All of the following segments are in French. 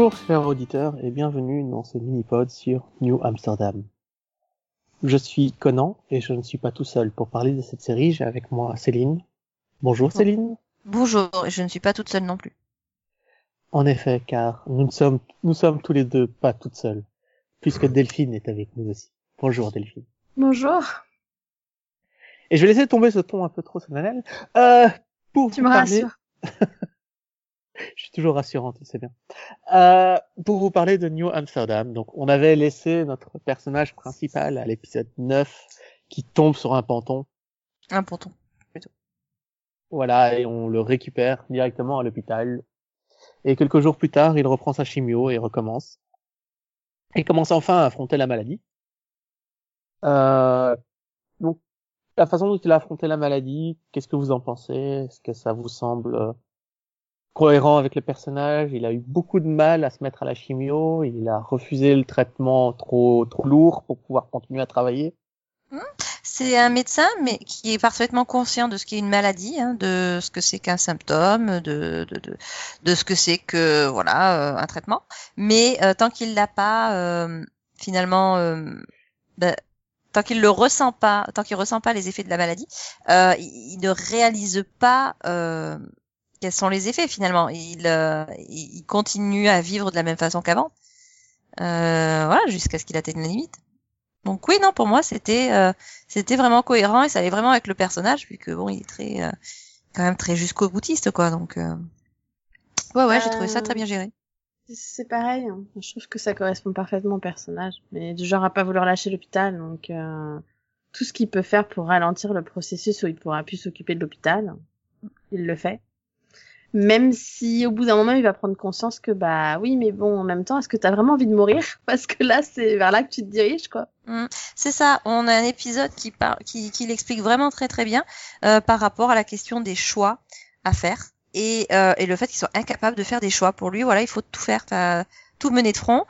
Bonjour chers auditeurs et bienvenue dans ce mini-pod sur New Amsterdam. Je suis Conan et je ne suis pas tout seul. Pour parler de cette série, j'ai avec moi Céline. Bonjour Céline. Bonjour, et je ne suis pas toute seule non plus. En effet, car nous ne sommes, nous sommes tous les deux pas toutes seules, puisque Delphine est avec nous aussi. Bonjour Delphine. Bonjour. Et je vais laisser tomber ce ton un peu trop solennel. Euh, pour Tu me parler- rassures. Je suis toujours rassurante, c'est bien. Euh, pour vous parler de New Amsterdam, donc on avait laissé notre personnage principal à l'épisode 9 qui tombe sur un panton. Un ponton. Voilà, et on le récupère directement à l'hôpital. Et quelques jours plus tard, il reprend sa chimio et recommence. Et commence enfin à affronter la maladie. Euh, donc, la façon dont il a affronté la maladie, qu'est-ce que vous en pensez? Est-ce que ça vous semble euh, cohérent avec le personnage Il a eu beaucoup de mal à se mettre à la chimio. Il a refusé le traitement trop trop lourd pour pouvoir continuer à travailler. C'est un médecin, mais qui est parfaitement conscient de ce qu'est une maladie, hein, de ce que c'est qu'un symptôme, de, de, de, de ce que c'est que voilà euh, un traitement. Mais euh, tant qu'il l'a pas, euh, finalement, euh, ben, tant qu'il le ressent pas, tant qu'il ressent pas les effets de la maladie, euh, il, il ne réalise pas euh, quels sont les effets finalement. Il, euh, il continue à vivre de la même façon qu'avant, euh, voilà, jusqu'à ce qu'il atteigne la limite. Donc oui, non, pour moi, c'était euh, c'était vraiment cohérent et ça allait vraiment avec le personnage, puisque bon, il est très euh, quand même très jusqu'au boutiste, quoi. Donc euh... ouais, ouais, j'ai trouvé ça Euh, très bien géré. C'est pareil. hein. Je trouve que ça correspond parfaitement au personnage. Mais du genre à pas vouloir lâcher l'hôpital. Donc, euh, tout ce qu'il peut faire pour ralentir le processus où il pourra plus s'occuper de l'hôpital, il le fait. Même si au bout d'un moment, il va prendre conscience que, bah oui, mais bon, en même temps, est-ce que t'as vraiment envie de mourir? Parce que là, c'est vers là que tu te diriges, quoi. C'est ça. On a un épisode qui parle, qui, qui l'explique vraiment très très bien euh, par rapport à la question des choix à faire et, euh, et le fait qu'il soit incapable de faire des choix. Pour lui, voilà, il faut tout faire, tout mener de front.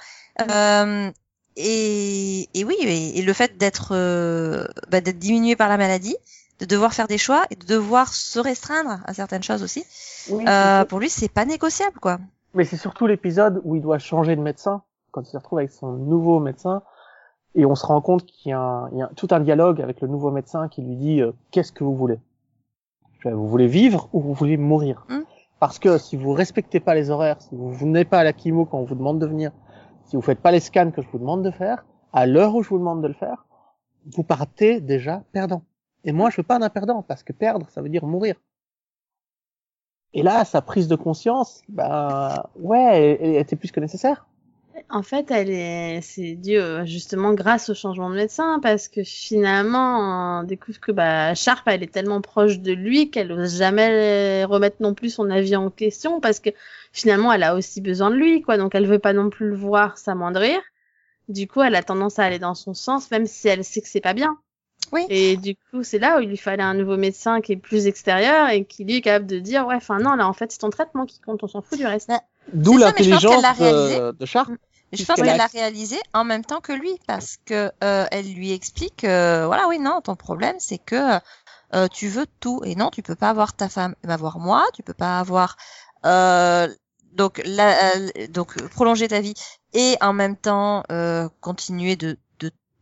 Euh, et, et oui, et, et le fait d'être euh, bah, d'être diminué par la maladie, de devoir faire des choix et de devoir se restreindre à certaines choses aussi. Oui, Euh, pour lui, c'est pas négociable, quoi. Mais c'est surtout l'épisode où il doit changer de médecin, quand il se retrouve avec son nouveau médecin, et on se rend compte qu'il y y a tout un dialogue avec le nouveau médecin qui lui dit euh, qu'est-ce que vous voulez? Vous voulez vivre ou vous voulez mourir Hmm. Parce que si vous respectez pas les horaires, si vous venez pas à la chimo quand on vous demande de venir, si vous faites pas les scans que je vous demande de faire, à l'heure où je vous demande de le faire, vous partez déjà perdant. Et moi, je veux pas d'un perdant, parce que perdre, ça veut dire mourir. Et là, sa prise de conscience, bah ouais, elle, était plus que nécessaire. En fait, elle est, c'est dû euh, justement grâce au changement de médecin parce que finalement, on découvre que bah Sharp, elle est tellement proche de lui qu'elle ose jamais remettre non plus son avis en question parce que finalement, elle a aussi besoin de lui, quoi. Donc, elle veut pas non plus le voir s'amoindrir. Du coup, elle a tendance à aller dans son sens, même si elle sait que c'est pas bien. Oui. Et du coup, c'est là où il lui fallait un nouveau médecin qui est plus extérieur et qui lui est capable de dire, ouais, enfin non, là, en fait, c'est ton traitement qui compte, on s'en fout du reste. Ouais. D'où l'intelligence réalisé. de, de Sharp. Je pense qu'elle a- l'a réalisé en même temps que lui, parce que euh, elle lui explique, euh, voilà, oui, non, ton problème, c'est que euh, tu veux tout, et non, tu peux pas avoir ta femme, avoir moi, tu peux pas avoir euh, donc la, euh, donc euh, prolonger ta vie et en même temps euh, continuer de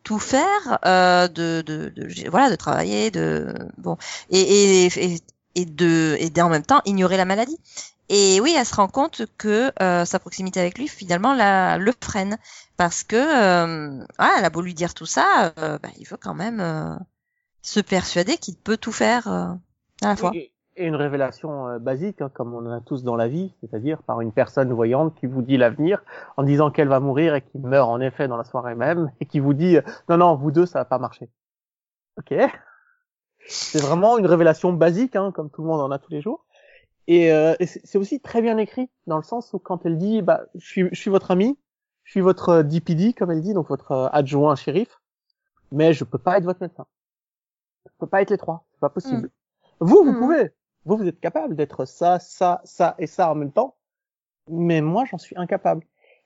tout faire, euh, de, de, de voilà, de travailler, de bon et et, et, et de et en même temps ignorer la maladie. Et oui, elle se rend compte que euh, sa proximité avec lui, finalement, la, le freine. Parce que, euh, voilà, elle a beau lui dire tout ça, euh, bah, il veut quand même euh, se persuader qu'il peut tout faire euh, à la fois. Et une révélation euh, basique, hein, comme on en a tous dans la vie, c'est-à-dire par une personne voyante qui vous dit l'avenir en disant qu'elle va mourir et qui meurt en effet dans la soirée même et qui vous dit euh, non non vous deux ça va pas marcher. Ok. C'est vraiment une révélation basique, hein, comme tout le monde en a tous les jours. Et, euh, et c'est aussi très bien écrit dans le sens où quand elle dit bah je suis je suis votre ami, je suis votre euh, DPD comme elle dit donc votre euh, adjoint shérif, mais je peux pas être votre médecin. Je peux pas être les trois, c'est pas possible. Vous vous Mm. pouvez, vous vous êtes capable d'être ça ça ça et ça en même temps, mais moi j'en suis incapable.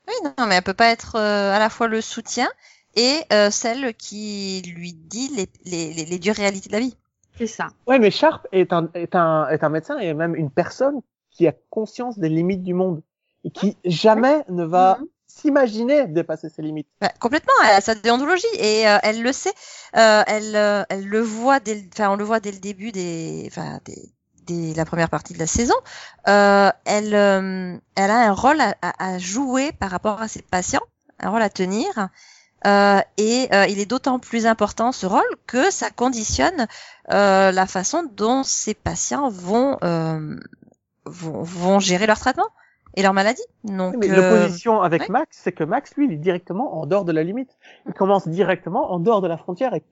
Oui, non, mais elle peut pas être euh, à la fois le soutien et euh, celle qui lui dit les, les, les, les dures réalités de la vie. C'est ça. Ouais, mais Sharp est un, est un, est un médecin et même une personne qui a conscience des limites du monde et qui jamais ne va Mhm. s'imaginer dépasser ses limites. Bah, complètement, elle a sa déontologie et euh, elle le sait. Euh, elle, euh, elle le voit dès, le- enfin, on le voit dès le début des, enfin, des, des- la première partie de la saison. Euh, elle, euh, elle a un rôle à, à- à jouer par rapport à ses patients, un rôle à tenir. Euh, et euh, il est d'autant plus important ce rôle que ça conditionne euh, la façon dont ces patients vont, euh, vont, vont gérer leur traitement et leur maladie. Donc, Mais l'opposition avec ouais. Max, c'est que Max, lui, il est directement en dehors de la limite. Il commence directement en dehors de la frontière et,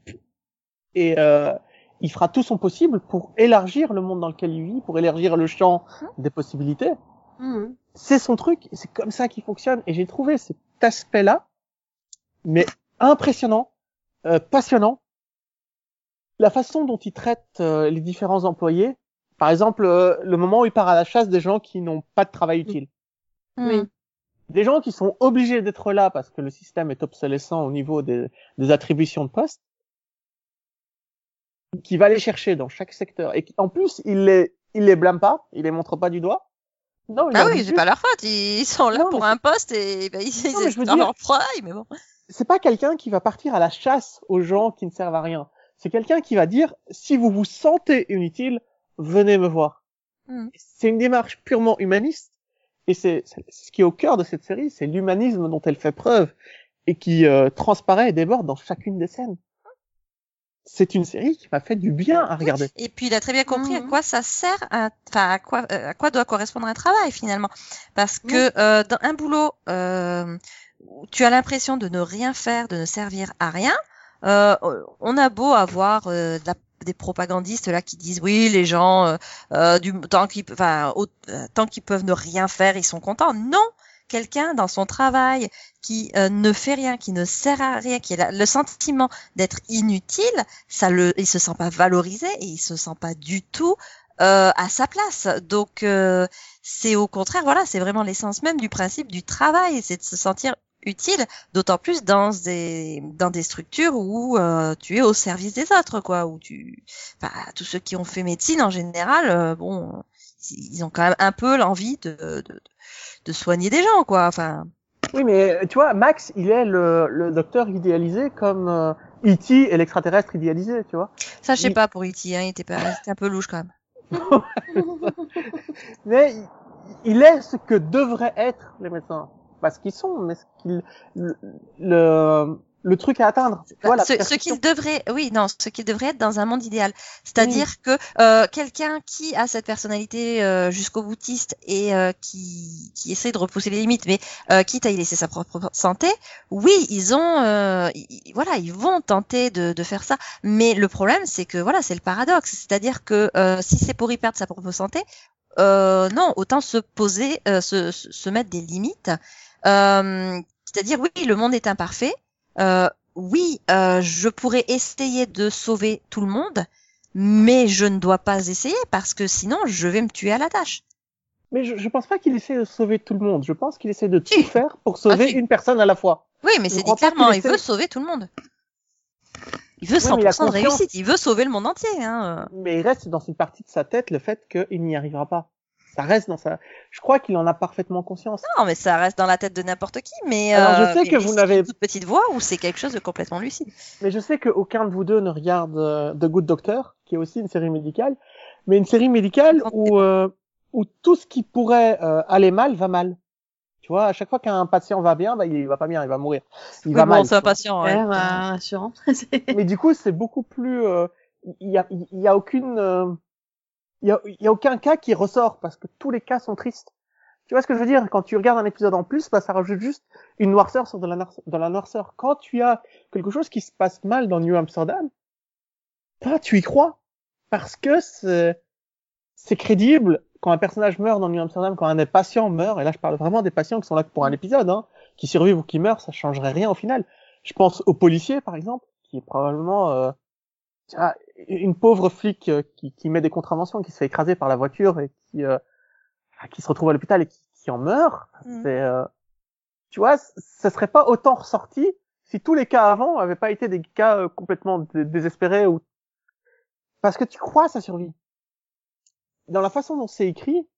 et euh, il fera tout son possible pour élargir le monde dans lequel il vit, pour élargir le champ des possibilités. Mhm. C'est son truc, c'est comme ça qu'il fonctionne. Et j'ai trouvé cet aspect-là, mais impressionnant, euh, passionnant. La façon dont il traite euh, les différents employés, par exemple, euh, le moment où il part à la chasse des gens qui n'ont pas de travail utile. hmm. Oui. des gens qui sont obligés d'être là parce que le système est obsolescent au niveau des, des attributions de poste, qui va les chercher dans chaque secteur et qui, en plus il les il les blâme pas, il les montre pas du doigt. Non, Ah oui, c'est pas leur faute. Ils sont là Non, pour un poste et ben, ils, Non, ils dans dire- leur travail, mais bon. c'est pas quelqu'un qui va partir à la chasse aux gens qui ne servent à rien. C'est quelqu'un qui va dire si vous vous sentez inutile, venez me voir. Hmm. C'est une démarche purement humaniste et c'est c'est ce qui est au cœur de cette série, c'est l'humanisme dont elle fait preuve et qui euh, transparaît et déborde dans chacune des scènes. C'est une série qui m'a fait du bien à regarder. Et puis il a très bien compris à Mhm. quoi ça sert, à- enfin à quoi, euh, à quoi doit correspondre un travail finalement, parce que euh, dans un boulot, euh, où tu as l'impression de ne rien faire, de ne servir à rien. Euh, on a beau avoir euh, de la- des propagandistes là qui disent oui les gens euh, euh, du tant qu'ils enfin au- euh, tant qu'ils peuvent ne rien faire ils sont contents non quelqu'un dans son travail qui euh, ne fait rien qui ne sert à rien qui a le sentiment d'être inutile ça le il se sent pas valorisé et il se sent pas du tout euh, à sa place. Donc euh, c'est au contraire voilà c'est vraiment l'essence même du principe du travail c'est de se sentir utile d'autant plus dans des dans des structures où euh, tu es au service des autres quoi où tu enfin tous ceux qui ont fait médecine en général euh, bon ils ont quand même un peu l'envie de de soigner des gens quoi enfin Oui, mais tu vois, Max, il est le, le docteur idéalisé comme euh, E.T. et l'extraterrestre idéalisé, tu vois. ça je sais pas pour E.T. hein, il était pas il était un peu louche quand même Mais il- est ce que devraient être les médecins. Pas ce qu'ils sont, mais ce qu'ils, le, le, le truc à atteindre. Tu vois, ce, qu'il devrait, oui, non, ce qu'il devrait être dans un monde idéal. C'est-à-dire que euh, quelqu'un qui a cette personnalité euh, jusqu'au boutiste et euh, qui, qui essaie de repousser les limites, mais euh, quitte à y laisser sa propre santé, oui, ils ont, euh, ils- voilà, ils vont tenter de, de faire ça. Mais le problème, c'est que voilà, c'est le paradoxe. C'est-à-dire que euh, si c'est pour y perdre sa propre santé, euh, non, autant se poser, euh, se, se mettre des limites. Euh, C'est-à-dire, oui, le monde est imparfait. Euh, oui, euh, je pourrais essayer de sauver tout le monde, mais je ne dois pas essayer parce que sinon je vais me tuer à la tâche. Mais je, je pense pas qu'il essaie de sauver tout le monde. Je pense qu'il essaie de tout faire pour sauver Ah, si. une personne à la fois. Oui, mais c'est dit clairement, il veut sauver tout le monde. Il veut Oui, mais il a 100% de réussite, il veut sauver le monde entier. Hein. Mais il reste dans une partie de sa tête le fait qu'il n'y arrivera pas. Ça reste dans sa. Je crois qu'il en a parfaitement conscience. Non, mais ça reste dans la tête de n'importe qui. Mais Alors, je euh, sais que vous c'est n'avez- une toute petite voix ou c'est quelque chose de complètement lucide. Mais je sais qu'aucun de vous deux ne regarde euh, The Good Doctor, qui est aussi une série médicale, mais une série médicale où euh, où tout ce qui pourrait euh, aller mal va mal. Tu vois, à chaque fois qu'un patient va bien, bah, il va pas bien, il va mourir. Il Oui, va bon, mal. c'est un patient. ouais. Euh, rassurant. Mais du coup, c'est beaucoup plus. euh, Il y a il y a aucune. Il y a y a aucun cas qui ressort parce que tous les cas sont tristes. Tu vois ce que je veux dire? Quand tu regardes un épisode en plus, bah, ça rajoute juste une noirceur sur de la, la noirceur. Quand tu as quelque chose qui se passe mal dans New Amsterdam, bah, tu y crois. Parce que c'est, crédible quand un personnage meurt dans New Amsterdam, quand un des patients meurt, et là je parle vraiment des patients qui sont là pour un épisode, hein, qui survivent ou qui meurent, ça changerait rien au final. Je pense au policier, par exemple, qui est probablement euh, tiens, une pauvre flic euh, qui, qui met des contraventions, qui se fait écraser par la voiture et qui, euh, qui se retrouve à l'hôpital et qui, qui en meurt. Mhm. C'est, euh, tu vois, ça serait pas autant ressorti si tous les cas avant avaient pas été des cas euh, complètement dé- désespérés ou parce que tu crois à sa survie. Dans la façon dont c'est écrit,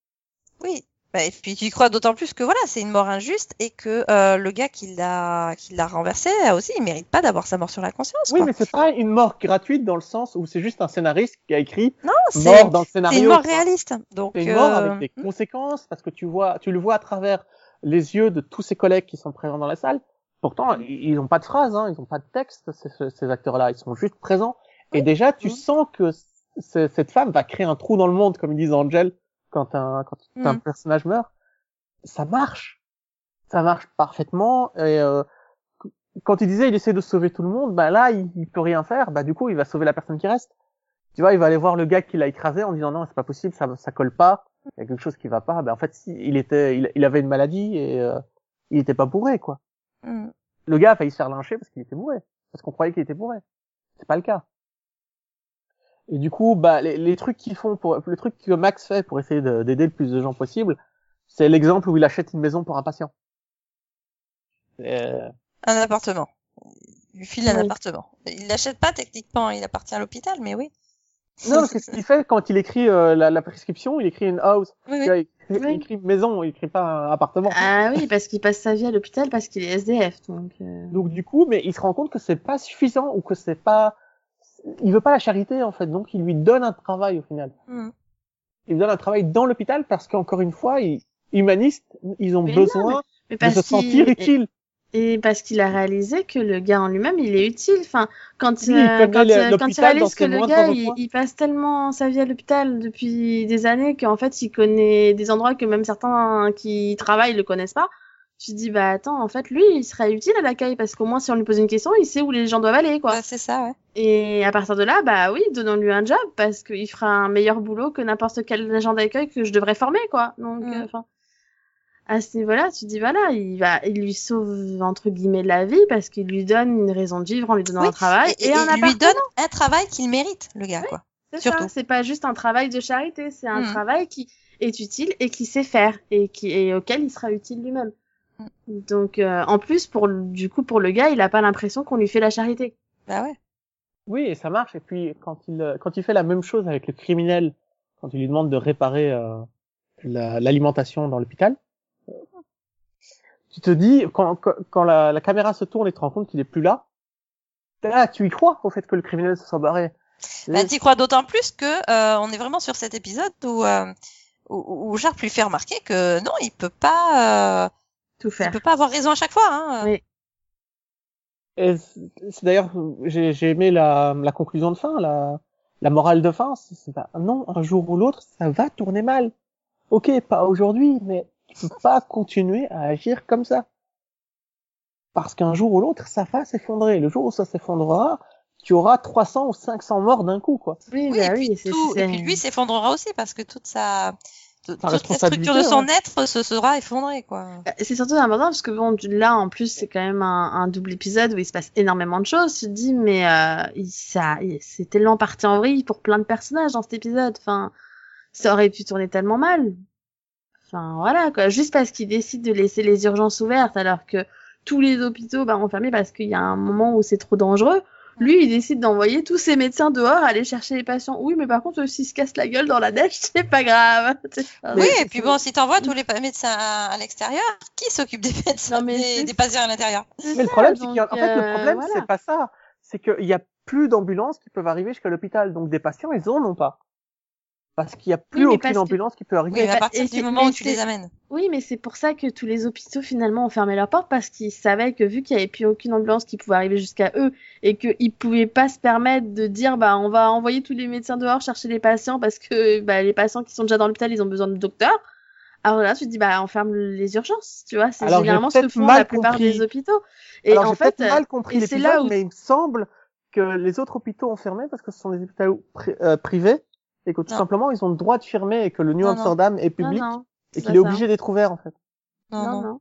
Oui, Bah, et puis tu y crois d'autant plus que voilà, c'est une mort injuste et que euh, le gars qui l'a qui l'a renversé aussi, il mérite pas d'avoir sa mort sur la conscience. Oui, quoi. mais c'est pas une mort gratuite dans le sens où c'est juste un scénariste qui a écrit Non, c'est mort dans le c'est scénario. une mort réaliste. Donc C'est une mort euh, avec des conséquences parce que tu vois, tu le vois à travers les yeux de tous ses collègues qui sont présents dans la salle. Pourtant, ils n'ont pas de phrase, hein, ils n'ont pas de texte, ces, ces acteurs-là, ils sont juste présents. Et déjà, tu Mhm. sens que cette femme va créer un trou dans le monde, comme ils disent Angel, quand un, quand un Mhm. personnage meurt. Ça marche. Ça marche parfaitement. Et euh, qu- quand il disait il essaie de sauver tout le monde, bah là, il, il peut rien faire. Bah du coup, il va sauver la personne qui reste. Tu vois, il va aller voir le gars qui l'a écrasé en disant non, c'est pas possible, ça, ça colle pas. Il y a quelque chose qui va pas. Bah en fait, si, il était, il, il avait une maladie et euh, il était pas bourré, quoi. hmm. Le gars a failli se faire lyncher parce qu'il était bourré. Parce qu'on croyait qu'il était bourré. C'est pas le cas. Et du coup, bah, les, les trucs qu'ils font pour, le truc que Max fait pour essayer de- d'aider le plus de gens possible, c'est l'exemple où il achète une maison pour un patient. Euh, un appartement. Il lui file un Oui. appartement. Il l'achète pas techniquement, il appartient à l'hôpital, mais oui. Non, parce que ce qu'il fait quand il écrit euh, la, la prescription, il écrit une house. Oui, oui. Il, écrit maison, il écrit pas un appartement. Ah oui, parce qu'il passe sa vie à l'hôpital parce qu'il est SDF. Donc, euh, Donc du coup, mais il se rend compte que c'est pas suffisant ou que c'est pas, il veut pas la charité en fait. Donc il lui donne un travail au final. Hmm. Il lui donne un travail dans l'hôpital parce qu'encore une fois, ils, humanistes, ils ont Mais non, besoin mais de se sentir utiles. et parce qu'il a réalisé que le gars en lui-même, il est utile. Enfin, quand Oui, euh, quand, euh, il réalise que le gars, il, il passe tellement sa vie à l'hôpital depuis des années qu'en fait, il connaît des endroits que même certains qui travaillent le connaissent pas. Tu te dis, bah attends, en fait, lui, il serait utile à l'accueil parce qu'au moins, si on lui pose une question, il sait où les gens doivent aller, quoi. Ouais, c'est ça, ouais. Et à partir de là, bah oui, donnons-lui un job parce qu'il fera un meilleur boulot que n'importe quel agent d'accueil que je devrais former, quoi. Donc, Mm. euh, enfin, à ce niveau-là, tu te dis voilà, il va, il lui sauve entre guillemets la vie parce qu'il lui donne une raison de vivre en lui donnant Oui, un travail Et, et, et un il lui donne un travail qu'il mérite, le gars, quoi. C'est c'est pas juste un travail de charité, c'est un Mm. travail qui est utile et qui sait faire et qui et auquel il sera utile lui-même. Donc, euh, en plus, pour le- du coup, pour le gars, il a pas l'impression qu'on lui fait la charité. Bah ouais. Oui, et ça marche. Et puis quand il euh, quand il fait la même chose avec le criminel, quand il lui demande de réparer euh, la- l'alimentation dans l'hôpital, euh, tu te dis quand quand, quand la, la caméra se tourne et te rends compte qu'il est plus là, là tu y crois au fait que le criminel se soit barré. Bah, t'y crois d'autant plus que euh, on est vraiment sur cet épisode où euh, où, où Sharp lui fait remarquer que non, il peut pas, euh, Tout faire. peut pas avoir raison à chaque fois. Hein. Oui. C'est d'ailleurs j'ai aimé la la conclusion de fin, la la morale de fin. c'est- c'est pas- non, un jour ou l'autre, ça va tourner mal. Ok, pas aujourd'hui, mais tu peux pas continuer à agir comme ça. Parce qu'un jour ou l'autre, ça va s'effondrer. Le jour où ça s'effondrera, tu auras 300 ou 500 morts d'un coup, quoi. Oui, Oui, bah et, oui, puis tout- c'est- et puis lui s'effondrera aussi parce que toute sa toute la structure de son ouais. être se sera effondrée, quoi. Euh, C'est surtout important parce que bon, là en plus c'est quand même un, un double épisode où il se passe énormément de choses. Tu te dis mais euh, il- ça, c'est tellement parti en vrille pour plein de personnages dans cet épisode. Enfin, ça aurait pu tourner tellement mal. Enfin voilà quoi, juste parce qu'il décide de laisser les urgences ouvertes alors que tous les hôpitaux bah, ont fermé parce qu'il y a un moment où c'est trop dangereux. Lui, il décide d'envoyer tous ses médecins dehors aller chercher les patients. Oui, mais par contre, s'ils se cassent la gueule dans la neige, c'est pas grave. Oui, et puis bon, si t'envoies tous les médecins à, à l'extérieur, qui s'occupe des médecins, Non, mais des, patients à l'intérieur? Mais le problème, c'est qu'il y a, en donc, fait, le euh, problème, voilà. c'est pas ça. C'est qu'il y a plus d'ambulances qui peuvent arriver jusqu'à l'hôpital. Donc, des patients, ils en ont pas. Parce qu'il y a plus Oui, aucune que- ambulance qui peut Oui, arriver. mais à partir et du moment où tu les amènes. Oui, mais c'est pour ça que tous les hôpitaux finalement ont fermé leurs portes parce qu'ils savaient que vu qu'il n'y avait plus aucune ambulance qui pouvait arriver jusqu'à eux et qu'ils pouvaient pas se permettre de dire bah on va envoyer tous les médecins dehors chercher les patients parce que bah, les patients qui sont déjà dans l'hôpital ils ont besoin de docteurs. Alors là tu te dis bah on ferme les urgences, tu vois, c'est Alors, j'ai généralement ce que peut-être font mal la plupart compris. des hôpitaux. Et Alors, en fait, mal compris et c'est là où- mais il me semble que les autres hôpitaux ont fermé parce que ce sont des hôpitaux pri- euh, privés et que tout Non. simplement ils ont le droit de fermer et que le New Non, non. Amsterdam est public non, et qu'il est obligé d'être ouvert en fait. Non, non non. non.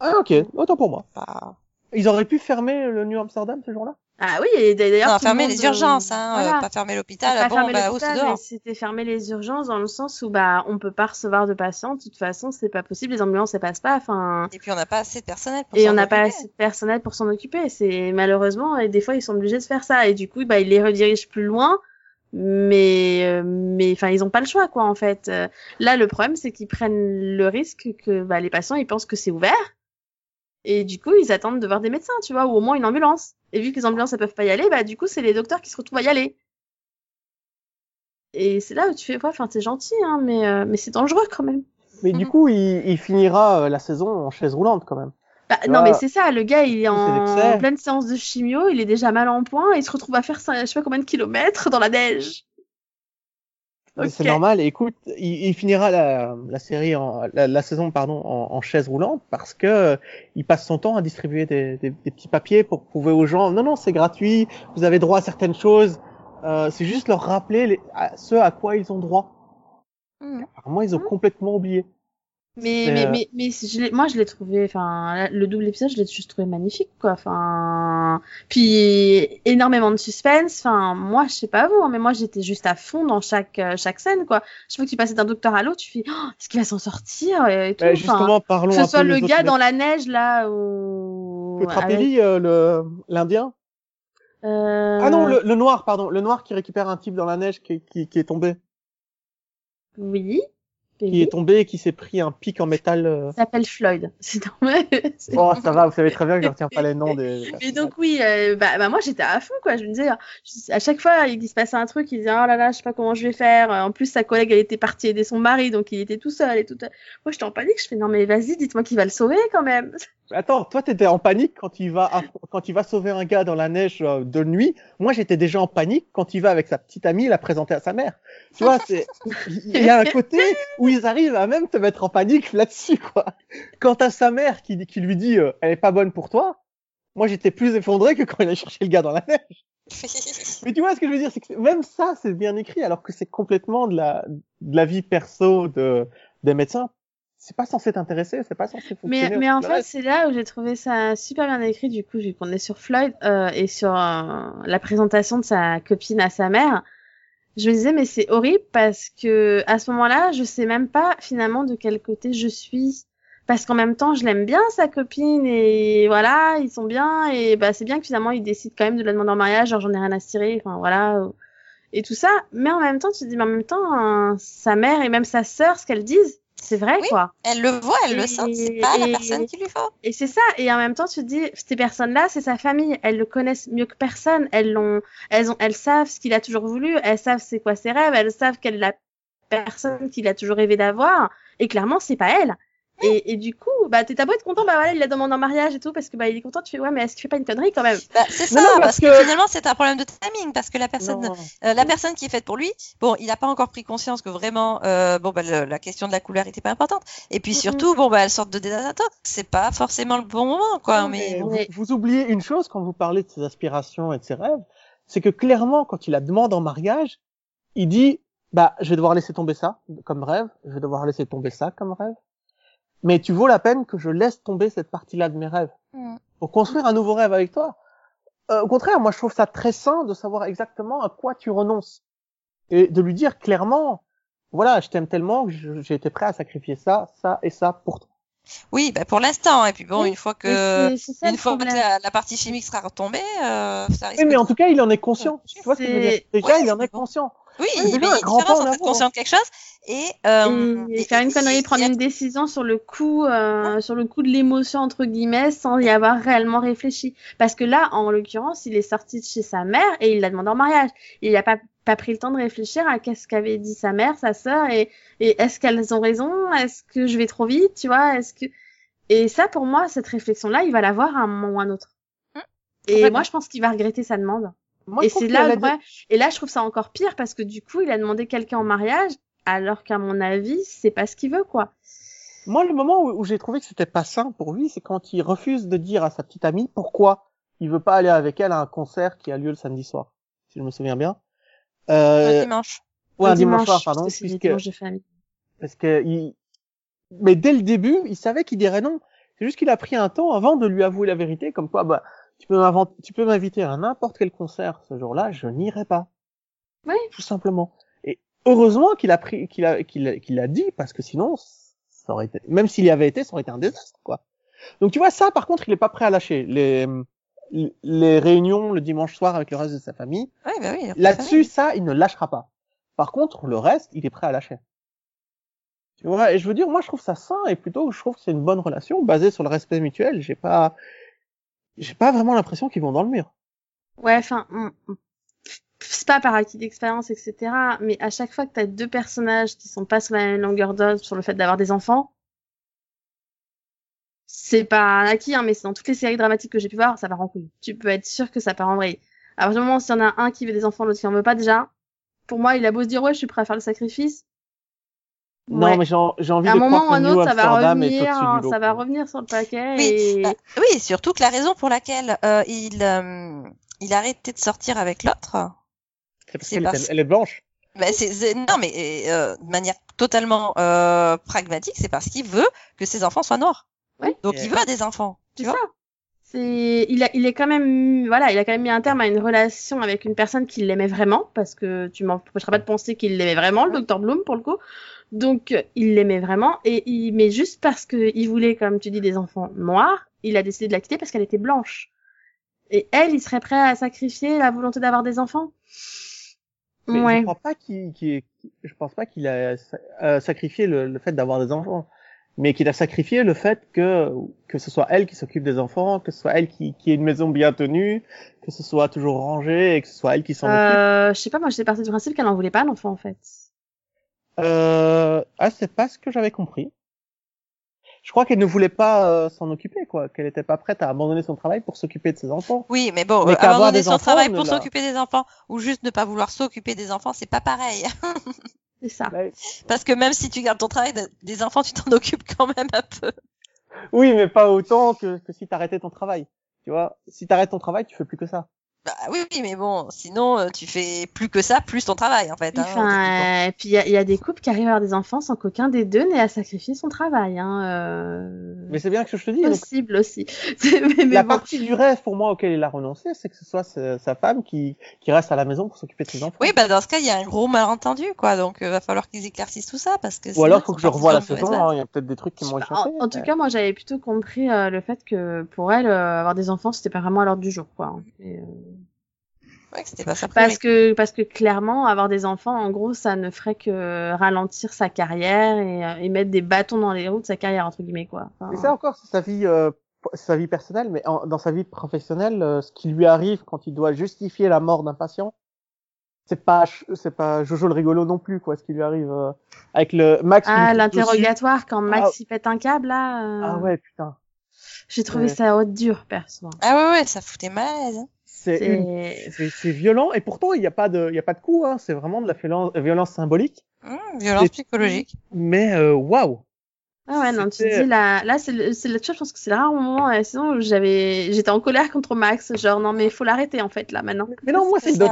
Ah ok, autant pour moi. pas- Ils auraient pu fermer le New Amsterdam ce jour-là? Ah oui et d'ailleurs fermer monde, les urgences, hein, euh, pas fermer l'hôpital. pas Bon, fermer bah, l'hôpital, c'était fermer les urgences dans le sens où bah on peut pas recevoir de patients. De toute façon, c'est pas possible. Les ambulances, elles passent pas. Enfin, Et puis on n'a pas assez de personnel pour et on s'en n'a pas occuper. assez de personnel pour s'en occuper. C'est malheureusement et des fois ils sont obligés de faire ça et du coup bah ils les redirigent plus loin Mais, euh, mais, enfin, ils ont pas le choix, quoi, en fait. Euh, Là, le problème, c'est qu'ils prennent le risque que bah, les patients, ils pensent que c'est ouvert. Et du coup, ils attendent de voir des médecins, tu vois, ou au moins une ambulance. Et vu que les ambulances, elles peuvent pas y aller, bah, du coup, c'est les docteurs qui se retrouvent à y aller. Et c'est là où tu fais, ouais, enfin, t'es gentil, hein, mais, euh, mais c'est dangereux quand même. Mais du Mhm. coup, il, il finira euh, la saison en chaise roulante quand même. Bah, non, mais c'est ça, le gars, il est en pleine séance de chimio, il est déjà mal en point, et il se retrouve à faire, je sais pas combien de kilomètres dans la neige. Mais C'est normal. Écoute, il, il finira la, la série, en, la, la saison pardon, en, en chaise roulante parce que euh, il passe son temps à distribuer des, des, des petits papiers pour prouver aux gens non non c'est gratuit, vous avez droit à certaines choses. Euh, c'est juste leur rappeler les, à, ce à quoi ils ont droit. Mhm. Apparemment ils ont complètement oublié. Mais, mais, euh, mais, mais je moi, je l'ai trouvé, enfin, le double épisode, je l'ai juste trouvé magnifique, quoi. Enfin, puis énormément de suspense. Enfin, moi, je sais pas vous, hein, mais moi, j'étais juste à fond dans chaque, euh, chaque scène, quoi. Je vois que tu passais d'un docteur à l'autre, tu fais, oh, est-ce qu'il va s'en sortir et tout. Bah, Enfin, justement parlons que ce soit le gars autres dans la neige, là, ou. Le Trapelli, euh, le l'Indien. Euh... Ah non, le, le noir, pardon, le noir qui récupère un type dans la neige qui, qui, qui est tombé, Oui. Qui est tombé et qui s'est pris un pic en métal. euh. Il s'appelle Floyd. C'est normal. Oh, ça va, vous savez très bien que je retiens pas les noms des. Mais donc oui, euh, bah, bah moi j'étais à fond quoi. Je me disais, je- à chaque fois il se passait un truc, il disait oh là là, je sais pas comment je vais faire. En plus sa collègue elle était partie aider son mari, donc il était tout seul et tout. Moi j'étais en panique. Je fais non mais vas-y, dites-moi qu'il va le sauver quand même. Attends, toi t'étais en panique quand il va quand il va sauver un gars dans la neige euh, de nuit. Moi j'étais déjà en panique quand il va avec sa petite amie la présenter à sa mère. Tu vois, c'est il y a un côté où ils arrivent à même te mettre en panique là-dessus quoi. Quant à sa mère qui qui lui dit euh, elle est pas bonne pour toi. Moi j'étais plus effondré que quand il a cherché le gars dans la neige. Mais tu vois ce que je veux dire, c'est que même ça c'est bien écrit alors que c'est complètement de la de la vie perso de des médecins. C'est pas censé t'intéresser, c'est pas censé fonctionner. Mais, mais en fait c'est là où j'ai trouvé ça super bien écrit du coup vu qu'on est sur Floyd euh, et sur euh, la présentation de sa copine à sa mère. Je me disais mais c'est horrible parce que à ce moment-là je sais même pas finalement de quel côté je suis. parce qu'en même temps je l'aime bien sa copine et voilà ils sont bien et bah c'est bien que finalement il décide quand même de la demander en mariage genre j'en ai rien à cirer enfin voilà et tout ça mais en même temps tu te dis mais en même temps hein, sa mère et même sa sœur ce qu'elles disent c'est vrai Oui. quoi. Elle le voit, elle le sent, c'est pas la personne qui lui faut. et c'est ça. Et en même temps tu te dis ces personnes là c'est sa famille. Elles le connaissent mieux que personne. Elles l'ont elles ont elles savent ce qu'il a toujours voulu. Elles savent c'est quoi ses rêves. Elles savent quelle est la personne qu'il a toujours rêvé d'avoir. Et clairement c'est pas elle et, et du coup bah t'es t'as beau être content bah voilà il la demande en mariage et tout parce que bah il est content tu fais ouais mais est-ce qu'il fait pas une connerie quand même? Bah, c'est ça, non, parce parce que... que- finalement c'est un problème de timing, parce que la personne, euh, la personne qui est faite pour lui, bon, il n'a pas encore pris conscience que vraiment, euh, bon, bah, le- la question de la couleur était pas importante. Et puis surtout, bon, bah, elle sort de désato, c'est pas forcément le bon moment, quoi. Non, mais mais bon. vous, mais- vous oubliez une chose quand vous parlez de ses aspirations et de ses rêves, c'est que clairement, quand il la demande en mariage, il dit, bah, je vais devoir laisser tomber ça comme rêve, je vais devoir laisser tomber ça comme rêve, mais tu vaux la peine que je laisse tomber cette partie-là de mes rêves Mm. pour construire un nouveau rêve avec toi. Euh, au contraire, moi, je trouve ça très sain de savoir exactement à quoi tu renonces et de lui dire clairement, voilà, je t'aime tellement que j'ai été prêt à sacrifier ça, ça et ça pour toi. Oui, bah, pour l'instant. Et puis bon, Oui, une fois que, ça une fois que la, la partie chimique sera retombée, euh, ça risque Oui, mais de- en tout cas, il en est conscient. Tu vois ce que je veux dire? C'est- Déjà, Ouais, il en est bon. conscient. Oui, il a un grand pas en avant. conscient de quelque chose et, euh, et, faire une connerie, et- prendre et une décision sur le coup, euh, sur le coup de l'émotion entre guillemets, sans y avoir réellement réfléchi. Parce que là, en l'occurrence, il est sorti de chez sa mère et il l'a demandé en mariage. Il n'a pas pas pris le temps de réfléchir à qu'est-ce qu'avait dit sa mère, sa sœur et, et est-ce qu'elles ont raison, est-ce que je vais trop vite, tu vois, est-ce que et ça pour moi, cette réflexion-là, il va l'avoir à un moment ou à un autre. Mmh. Et moi, je pense qu'il va regretter sa demande. Moi, et c'est là, dit- vrai- et là, je trouve ça encore pire parce que du coup, il a demandé quelqu'un en mariage, alors qu'à mon avis, c'est pas ce qu'il veut, quoi. Moi, le moment où, où j'ai trouvé que c'était pas sain pour lui, c'est quand il refuse de dire à sa petite amie pourquoi il veut pas aller avec elle à un concert qui a lieu le samedi soir, si je me souviens bien. un Euh, dimanche. ouais, un Le dimanche, soir, parce pardon, puisque, dimanche de famille. parce que il, mais dès le début, il savait qu'il dirait non. C'est juste qu'il a pris un temps avant de lui avouer la vérité, comme quoi, bah, tu peux m'inviter à n'importe quel concert ce jour-là, je n'irai pas. Oui. Tout simplement. Et heureusement qu'il a pris, qu'il a, qu'il a, qu'il a dit, parce que sinon, ça aurait été, même s'il y avait été, ça aurait été un désastre, quoi. Donc tu vois, ça, par contre, il est pas prêt à lâcher. Les, les réunions le dimanche soir avec le reste de sa famille. Ouais, bah oui. Là-dessus, ça, il ne lâchera pas. Par contre, le reste, il est prêt à lâcher. Tu vois, et je veux dire, moi, je trouve ça sain et plutôt, je trouve que c'est une bonne relation basée sur le respect mutuel. J'ai pas, j'ai pas vraiment l'impression qu'ils vont dans le mur. Ouais, enfin, c'est pas par acquis d'expérience, etc. Mais à chaque fois que t'as deux personnages qui sont pas sur la même longueur d'onde sur le fait d'avoir des enfants, c'est pas un acquis, hein, mais c'est dans toutes les séries dramatiques que j'ai pu voir, ça part en couille. Tu peux être sûr que ça part en vrille. À partir du moment où s'il y en a un qui veut des enfants, l'autre qui en veut pas déjà, pour moi, il a beau se dire ouais, je suis prêt à faire le sacrifice. Non, Ouais. mais j'ai envie à un de moment croire ou que un autre, ça va revenir, lot. ça va revenir sur le paquet Oui, et bah, oui, surtout que la raison pour laquelle euh, il euh, il a arrêté de sortir avec l'autre, C'est parce qu'elle parce- est, elle est blanche. bah, non mais euh, de manière totalement euh, pragmatique, c'est parce qu'il veut que ses enfants soient noirs. Ouais. Donc Et- il veut des enfants. Tu vois ça. C'est, il a, il est quand même, voilà, il a quand même mis un terme à une relation avec une personne qui l'aimait vraiment, parce que tu m'empêcheras pas de penser qu'il l'aimait vraiment, le docteur Bloom, pour le coup. Donc, il l'aimait vraiment, et il, mais juste parce que il voulait, comme tu dis, des enfants noirs, il a décidé de la quitter parce qu'elle était blanche. Et elle, il serait prêt à sacrifier la volonté d'avoir des enfants? Mais ouais. je crois pas qu'il, qu'il- je pense pas qu'il a euh, sacrifié le, le fait d'avoir des enfants, mais qu'il a sacrifié le fait que que ce soit elle qui s'occupe des enfants, que ce soit elle qui, qui ait une maison bien tenue, que ce soit toujours rangé et que ce soit elle qui s'en occupe. Euh, je sais pas, moi, j'étais partie du principe qu'elle en voulait pas, l'enfant, en fait. Euh... Ah, c'est pas ce que j'avais compris. Je crois qu'elle ne voulait pas euh, s'en occuper, quoi. Qu'elle n'était pas prête à abandonner son travail pour s'occuper de ses enfants. Oui, mais bon, Mais euh, abandonner des son enfants, travail pour s'occuper des enfants ou juste ne pas vouloir s'occuper des enfants, c'est pas pareil. C'est ça. Ouais. Parce que même si tu gardes ton travail de- des enfants, tu t'en occupes quand même un peu. Oui, mais pas autant que, que si t'arrêtais ton travail. Tu vois, si t'arrêtes ton travail, tu fais plus que ça. Bah oui, oui, mais bon, sinon euh, tu fais plus que ça, plus ton travail en fait. hein. Enfin, et puis il y, a- il y a des couples qui arrivent à avoir des enfants sans qu'aucun des deux n'ait à sacrifier son travail. Hein, euh... Mais c'est bien que je te dis. donc, possible aussi. mais, mais la bon. partie du rêve pour moi auquel il a renoncé, c'est que ce soit sa, sa femme qui, qui reste à la maison pour s'occuper de ses enfants. Oui, bah dans ce cas, il y a un gros malentendu, quoi. Donc, euh, va falloir qu'ils éclaircissent tout ça, parce que. Ou alors faut que je revoie la saison. hein, Il y a peut-être des trucs qui m'ont échappé. en, en tout cas, moi j'avais plutôt compris euh, le fait que pour elle, euh, avoir des enfants, c'était pas vraiment à l'ordre du jour. Quoi. Et, euh, Ouais, que c'était pas ça. parce, que, parce que clairement, avoir des enfants, en gros, ça ne ferait que ralentir sa carrière et, euh, et mettre des bâtons dans les roues de sa carrière, entre guillemets. Quoi. Enfin, Mais ça encore, c'est sa vie, euh, sa vie personnelle, mais en- dans sa vie professionnelle, euh, ce qui lui arrive quand il doit justifier la mort d'un patient, c'est pas, c'est pas Jojo le rigolo non plus, quoi. Ce qui lui arrive euh, avec le Max. Ah, l'interrogatoire quand Max Ah. il pète un câble, là. euh, Ah ouais, putain. J'ai trouvé Ouais. ça haute dur, perso. Ah ouais, ouais, ça foutait mal à l'aise. hein. C'est violent et pourtant il n'y a pas de, il y a pas de coup. Hein. C'est vraiment de la violence, violence symbolique. Hum, violence psychologique. Mais euh, waouh. Ah ouais, non, tu dis là, là c'est le, c'est le, tu vois, je pense que c'est le rare moment à la saison où j'avais, j'étais en colère contre Max, genre non mais il faut l'arrêter en fait là maintenant. Mais non, moi c'est le, doc-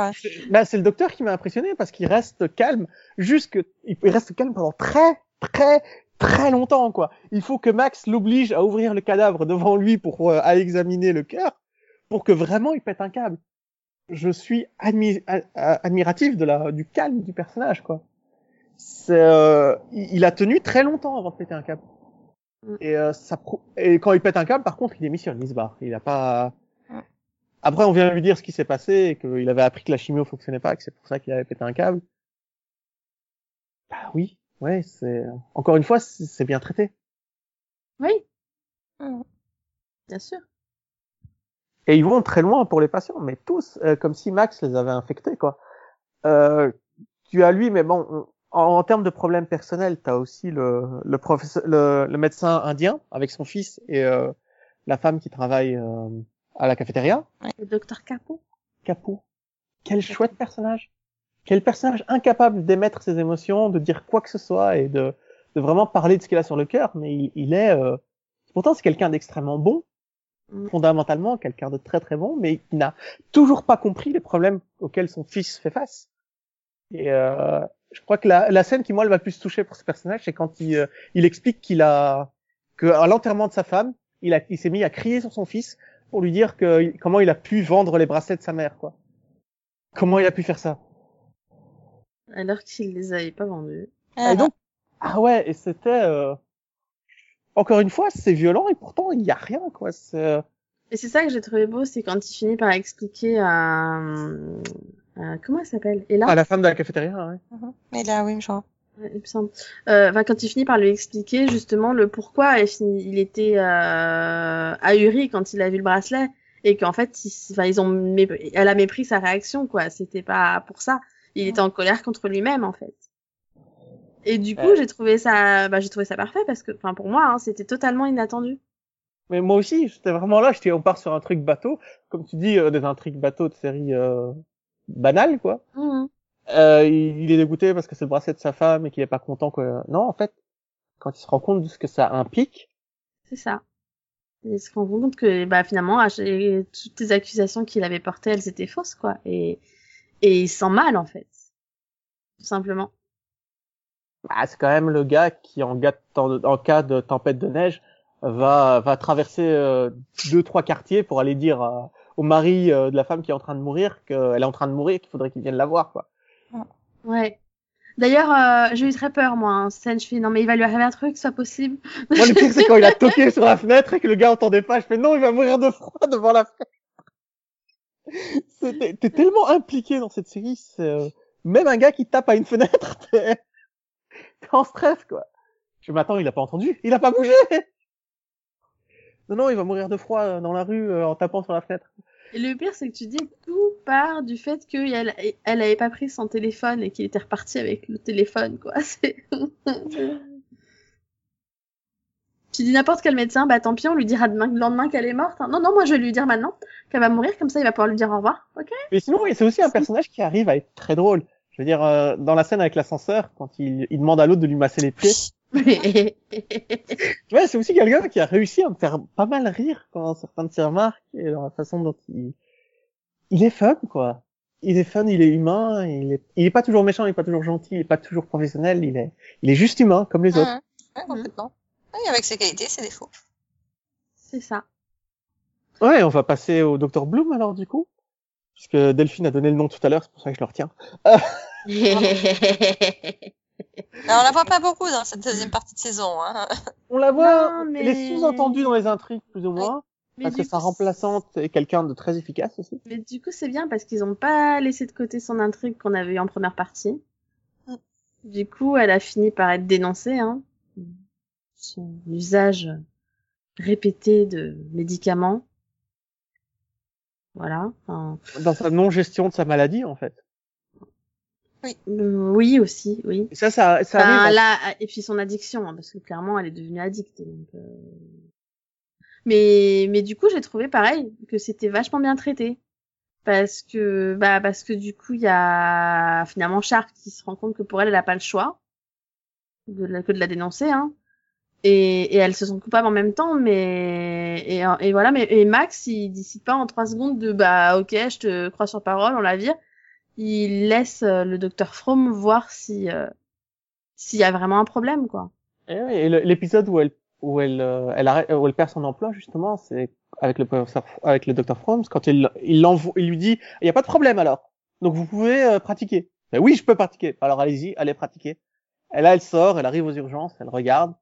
bah, c'est le docteur qui m'a impressionné parce qu'il reste calme, jusque il reste calme pendant très très très longtemps quoi. Il faut que Max l'oblige à ouvrir le cadavre devant lui pour euh, aller examiner le cœur, pour que vraiment il pète un câble. Je suis admi- admiratif de la du calme du personnage quoi. Euh, il a tenu très longtemps avant de péter un câble. Mm. Et euh, ça pro- et quand il pète un câble par contre il démissionne, il se barre. Il a pas Mm. après, on vient lui dire ce qui s'est passé et qu'il avait appris que la chimio fonctionnait pas, et que c'est pour ça qu'il avait pété un câble. Bah oui, ouais, c'est encore une fois, c'est bien traité. Oui, Hum. bien sûr. Et ils vont très loin pour les patients, mais tous, euh, comme si Max les avait infectés, quoi. Euh, tu as lui, mais bon, on- en, en termes de problèmes personnels, t'as aussi le le professeur, le, le médecin indien avec son fils et euh, la femme qui travaille euh, à la cafétéria. Le docteur Capot. Capot. Quel chouette personnage. Quel personnage incapable d'émettre ses émotions, de dire quoi que ce soit et de, de vraiment parler de ce qu'il a sur le cœur, mais il, il est... euh, Pourtant, c'est quelqu'un d'extrêmement bon. Fondamentalement, quelqu'un de très très bon, mais qui n'a toujours pas compris les problèmes auxquels son fils fait face. Et euh, je crois que la, la scène qui, moi, le va plus toucher pour ce personnage, c'est quand il, euh, il explique qu'il a... que à l'enterrement de sa femme, il, a, il s'est mis à crier sur son fils pour lui dire que comment il a pu vendre les bracelets de sa mère, quoi. Comment il a pu faire ça? Alors qu'il les avait pas vendus. Ah, Et donc, ah ouais, et c'était euh, encore une fois, c'est violent et pourtant il y a rien quoi. C'est, euh, Et c'est ça que j'ai trouvé beau, c'est quand il finit par expliquer à, à comment elle s'appelle? Ella? Ah, la femme de la cafétéria, ouais. Mais là, oui, genre. Ouais, il me semble. Euh, enfin, quand il finit par lui expliquer justement le pourquoi il, était euh, ahuri quand il a vu le bracelet et qu'en fait, ils, enfin, ils ont, elle a mépris sa réaction quoi. C'était pas pour ça. Il était en colère contre lui-même en fait. Et du coup, Euh. j'ai trouvé ça, bah, j'ai trouvé ça parfait parce que, enfin, pour moi, hein, c'était totalement inattendu. Mais moi aussi, j'étais vraiment là, j'étais, on part sur un truc bateau, comme tu dis, euh, des intrigues bateau de série euh, banale, quoi. Euh, il, il est dégoûté parce que c'est le bracelet de sa femme et qu'il est pas content, quoi. Non, en fait, quand il se rend compte de ce que ça implique, C'est ça. Il se rend compte que bah, finalement, toutes les accusations qu'il avait portées, elles étaient fausses, quoi. Et, et il se sent mal, en fait. Tout simplement. Bah, c'est quand même le gars qui, en, en, en cas de tempête de neige, va, va traverser euh, deux, trois quartiers pour aller dire euh, au mari euh, de la femme qui est en train de mourir qu'elle est en train de mourir, qu'il faudrait qu'il vienne la voir, quoi. Ouais. D'ailleurs, euh, j'ai eu très peur, moi. Hein. Cette scène, je fais, non, mais il va lui arriver un truc, c'est pas possible. Moi, le pire, c'est quand il a toqué sur la fenêtre et que le gars entendait pas. Je fais non, il va mourir de froid devant la fenêtre. T'es tellement impliqué dans cette série. euh, Même un gars qui tape à une fenêtre, t'es en stress, quoi. Je m'attends, il a pas entendu. Il a pas bougé. Non, non, il va mourir de froid euh, dans la rue euh, en tapant sur la fenêtre. Et le pire, c'est que tu dis tout part du fait qu'elle elle avait pas pris son téléphone et qu'il était reparti avec le téléphone, quoi. C'est... tu dis n'importe quel médecin, bah tant pis, on lui dira demain, le lendemain qu'elle est morte. hein. Non, non, moi je vais lui dire maintenant qu'elle va mourir, comme ça il va pouvoir lui dire au revoir, ok? Mais sinon, c'est aussi un personnage qui arrive à être très drôle. Je veux dire, euh, dans la scène avec l'ascenseur, quand il, il demande à l'autre de lui masser les pieds, Ouais, c'est aussi quelqu'un qui a réussi à me faire pas mal rire quand certains de ses remarques et dans la façon dont il, il est fun, quoi. Il est fun, il est humain, il est, il est pas toujours méchant, il est pas toujours gentil, il est pas toujours professionnel, il est, il est juste humain, comme les autres. Ouais, complètement. Oui, avec ses qualités, ses défauts. c'est ça. Ouais, on va passer au Dr Bloom alors, du coup. Puisque Delphine a donné le nom tout à l'heure, c'est pour ça que je le retiens. Alors, on la voit pas beaucoup dans cette deuxième partie de saison. Hein. On la voit, Non, mais- elle est sous-entendue dans les intrigues, plus ou moins. Mais parce que sa remplaçante est quelqu'un de très efficace aussi. Mais du coup, c'est bien parce qu'ils ont pas laissé de côté son intrigue qu'on avait eu en première partie. Mm. Du coup, elle a fini par être dénoncée, hein. Son usage répété de médicaments. Voilà. Enfin, Dans sa non-gestion de sa maladie, en fait. euh, oui aussi, oui. Et ça, ça, ça Enfin, arrive. en- là, et puis son addiction, hein, parce que clairement, elle est devenue addicte. donc, euh. Mais, mais du coup, j'ai trouvé pareil que c'était vachement bien traité, parce que, bah, parce que du coup, il y a finalement Shark qui se rend compte que pour elle, elle a pas le choix de la- que de la dénoncer, hein. Et, et elle se sent coupable en même temps, mais et, voilà. Mais et Max, il décide pas en trois secondes de bah ok, je te crois sur parole, on la vire. Il laisse euh, le docteur Fromm voir si euh, s'il y a vraiment un problème, quoi. Et, oui, et l'épisode où elle où elle euh, elle arrête, où elle perd son emploi justement, c'est avec le professeur avec le docteur Fromm quand il il lui dit il y a pas de problème alors. Donc vous pouvez euh, pratiquer. Mais oui, je peux pratiquer. Alors allez-y, allez pratiquer. Et là elle sort, elle arrive aux urgences, elle regarde,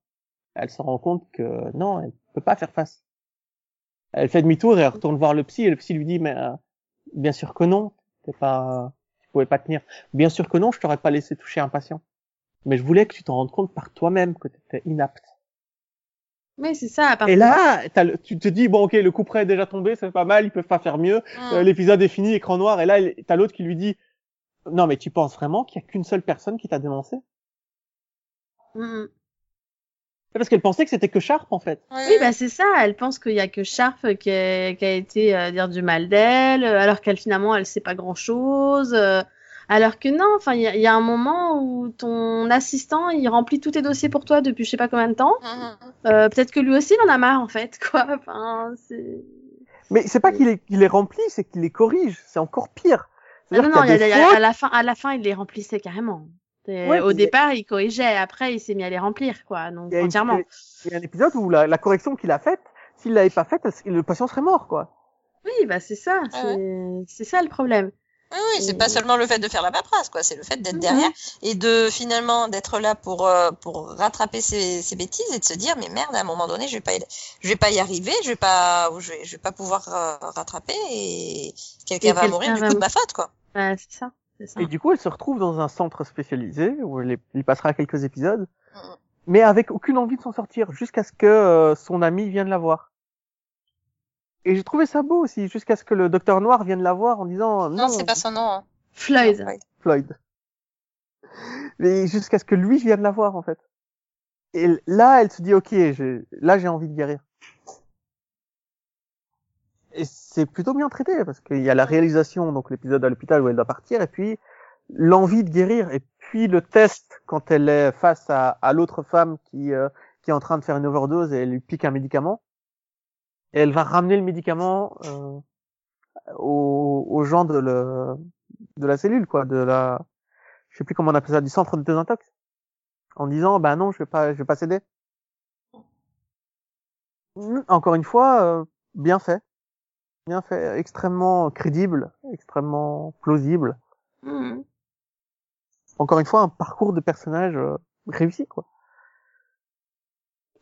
elle se rend compte que non, elle peut pas faire face. Elle fait demi-tour et elle retourne voir le psy et le psy lui dit mais euh, bien sûr que non, t'es pas tu pouvais pas tenir. Bien sûr que non, je t'aurais pas laissé toucher un patient. Mais je voulais que tu t'en rendes compte par toi-même que tu étais inapte. Mais c'est ça. À Et là, le- tu te dis, bon, ok, le coup près est déjà tombé, c'est pas mal, ils peuvent pas faire mieux. Mm. Euh, L'épisode est fini, écran noir. Et là, t'as l'autre qui lui dit, non, mais tu penses vraiment qu'il y a qu'une seule personne qui t'a dénoncé? Mm. C'est parce qu'elle pensait que c'était que Sharp, en fait. Oui, Oui, bah c'est ça. Elle pense qu'il y a que Sharp qui a, qui a été euh, dire du mal d'elle, euh, alors qu'elle finalement elle sait pas grand chose. alors que non, enfin il y, a- il y a un moment où ton assistant il remplit tous tes dossiers pour toi depuis je sais pas combien de temps. Mhm. Euh, Peut-être que lui aussi il en a marre en fait, quoi. Enfin c'est. Mais c'est pas qu'il est, qu'il est rempli, c'est qu'il les corrige. C'est encore pire. Ah non non, qu'il y a il y a- des il y a- fautes. à la fin à la fin il les remplissait carrément. Ouais, Au départ il corrigeait, après il s'est mis à les remplir quoi, donc Il y a une- entièrement. Il y a un épisode où la, la correction qu'il a faite, s'il l'avait pas faite, le patient serait mort, quoi? Oui bah c'est ça, Ah c'est c'est ça le problème. Oui, oui, c'est pas seulement le fait de faire la paperasse, quoi. C'est le fait d'être derrière et de finalement d'être là pour euh, pour rattraper ses, ses, bêtises et de se dire mais merde, à un moment donné, je vais pas je vais pas y arriver, je vais pas je vais, je vais pas pouvoir euh, rattraper et quelqu'un va mourir du coup de ma faute, quoi. Ouais, c'est ça. Et du coup, elle se retrouve dans un centre spécialisé où elle, y passera quelques épisodes, mm. mais avec aucune envie de s'en sortir, jusqu'à ce que euh, son ami vienne la voir. Et j'ai trouvé ça beau aussi, jusqu'à ce que le docteur Noir vienne la voir en disant non, c'est pas son nom. Hein. Floyd. Floyd. Mais jusqu'à ce que lui vienne la voir en fait. Et là, elle se dit ok, là j'ai envie de guérir. Et c'est plutôt bien traité parce qu'il y a la réalisation, donc l'épisode à l'hôpital où elle doit partir, et puis l'envie de guérir, et puis le test quand elle est face à, à l'autre femme qui, euh, qui est en train de faire une overdose et elle lui pique un médicament, et elle va ramener le médicament euh, aux, aux, gens de, le, de la cellule, quoi, de la, je sais plus comment on appelle ça, du centre de désintox, en disant bah non, je vais pas, je vais pas céder. Encore une fois, euh, bien fait bien fait, extrêmement crédible, extrêmement plausible. Hmm. Encore une fois, un parcours de personnage euh, réussi, quoi.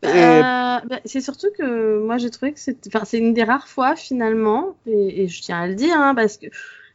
Bah, bah, c'est surtout que moi j'ai trouvé que c'est, enfin, c'est une des rares fois finalement, et, je tiens à le dire, hein, parce que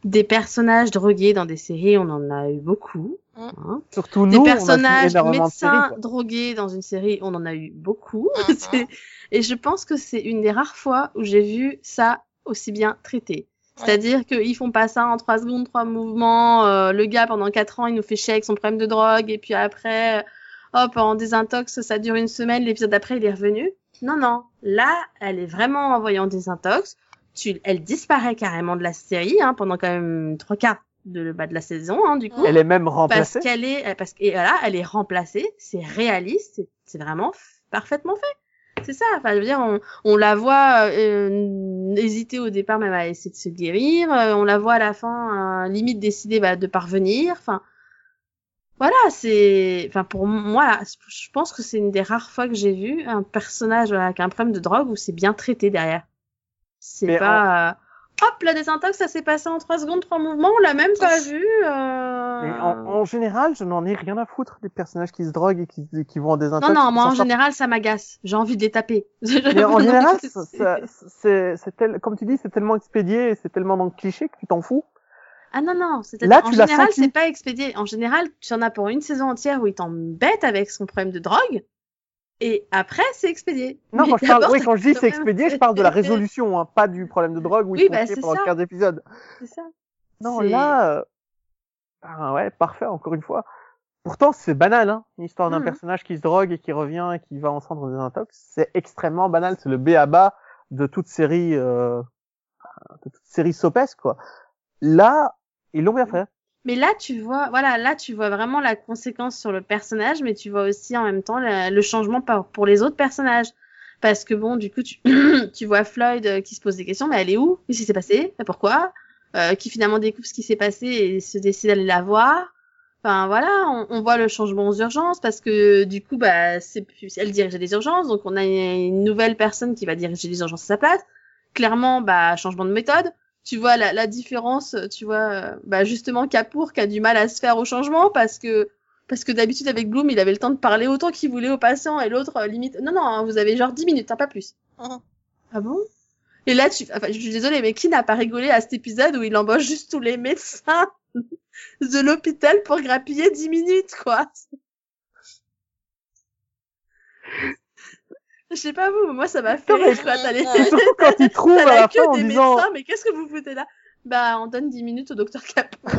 des personnages drogués dans des séries, on en a eu beaucoup. Hmm. Hein. Surtout des nous, personnages on a médecins drogués dans une série, on en a eu beaucoup. Hmm. et je pense que c'est une des rares fois où j'ai vu ça aussi bien traité. C'est-à-dire qu'ils font pas ça en trois secondes, trois mouvements. Euh, le gars, pendant quatre ans, il nous fait chier avec son problème de drogue. Et puis après, hop, en désintox, ça dure une semaine. L'épisode d'après, il est revenu. Non, non. Là, elle est vraiment envoyée en désintox. Tu, elle disparaît carrément de la série hein, pendant quand même trois quarts de, bah, de la saison, hein, du coup. Elle est même remplacée. Parce qu'elle est, parce et voilà, elle est remplacée. C'est réaliste. C'est vraiment parfaitement fait. C'est ça. Enfin, je veux dire, on, on la voit euh, hésiter au départ, même à essayer de se guérir. Euh, on la voit à la fin, euh, limite décider bah, de parvenir. Enfin, voilà, c'est. Enfin, pour moi, je pense que c'est une des rares fois que j'ai vu un personnage avec un problème de drogue où c'est bien traité derrière. C'est pas hop, la désintox, ça s'est passé en 3 secondes, 3 mouvements, on l'a même pas vu. Euh... En, en, général, je n'en ai rien à foutre des personnages qui se droguent et qui, qui vont en désintox. Non, non, moi en général, ça m'agace. J'ai envie de les taper. Mais en général, c'est tel... comme tu dis, c'est tellement expédié et c'est tellement dans le cliché que tu t'en fous. Ah non, non, Là, en général, c'est pas expédié. En général, tu en as pour une saison entière où il t'embête avec son problème de drogue et après c'est expédié. Non, quand je parle, oui, quand je dis c'est expédié, je parle de la résolution, hein, pas du problème de drogue où oui, ils bah, pendant ça. 15 épisodes. C'est ça. Non, là, euh... ah, ouais, parfait, encore une fois. Pourtant, c'est banal, hein, l'histoire d'un mmh. personnage qui se drogue et qui revient et qui va en centre des intox. C'est extrêmement banal, c'est le B à bas de toute série, euh, de toute série sopesque, quoi. Là, ils l'ont bien fait. Mais là, tu vois, voilà, là, tu vois vraiment la conséquence sur le personnage, mais tu vois aussi en même temps le changement pour les autres personnages. Parce que bon, du coup, tu, tu vois Floyd euh, qui se pose des questions, mais elle est où? Qu'est-ce qui s'est passé? Pourquoi? Euh, Qui finalement découvre ce qui s'est passé et se décide d'aller la voir. Enfin voilà, on, on, voit le changement aux urgences parce que du coup, bah, c'est elle dirigeait les urgences, donc on a une nouvelle personne qui va diriger les urgences à sa place. Clairement, bah, changement de méthode tu vois la, la, différence, tu vois, bah justement Capour qui a du mal à se faire au changement parce que parce que d'habitude avec Bloom il avait le temps de parler autant qu'il voulait aux patients et l'autre euh, limite non non hein, vous avez genre 10 minutes hein, pas plus. Uh-huh. Ah bon? Et là tu enfin je suis désolée mais qui n'a pas rigolé à cet épisode où il embauche juste tous les médecins de l'hôpital pour grappiller 10 minutes quoi? Je sais pas vous, moi ça m'a fait rire quoi. T'as les... surtout quand ils trouvent à la fin en disant. Mais qu'est-ce que vous foutez là? Bah on donne 10 minutes au docteur Capour.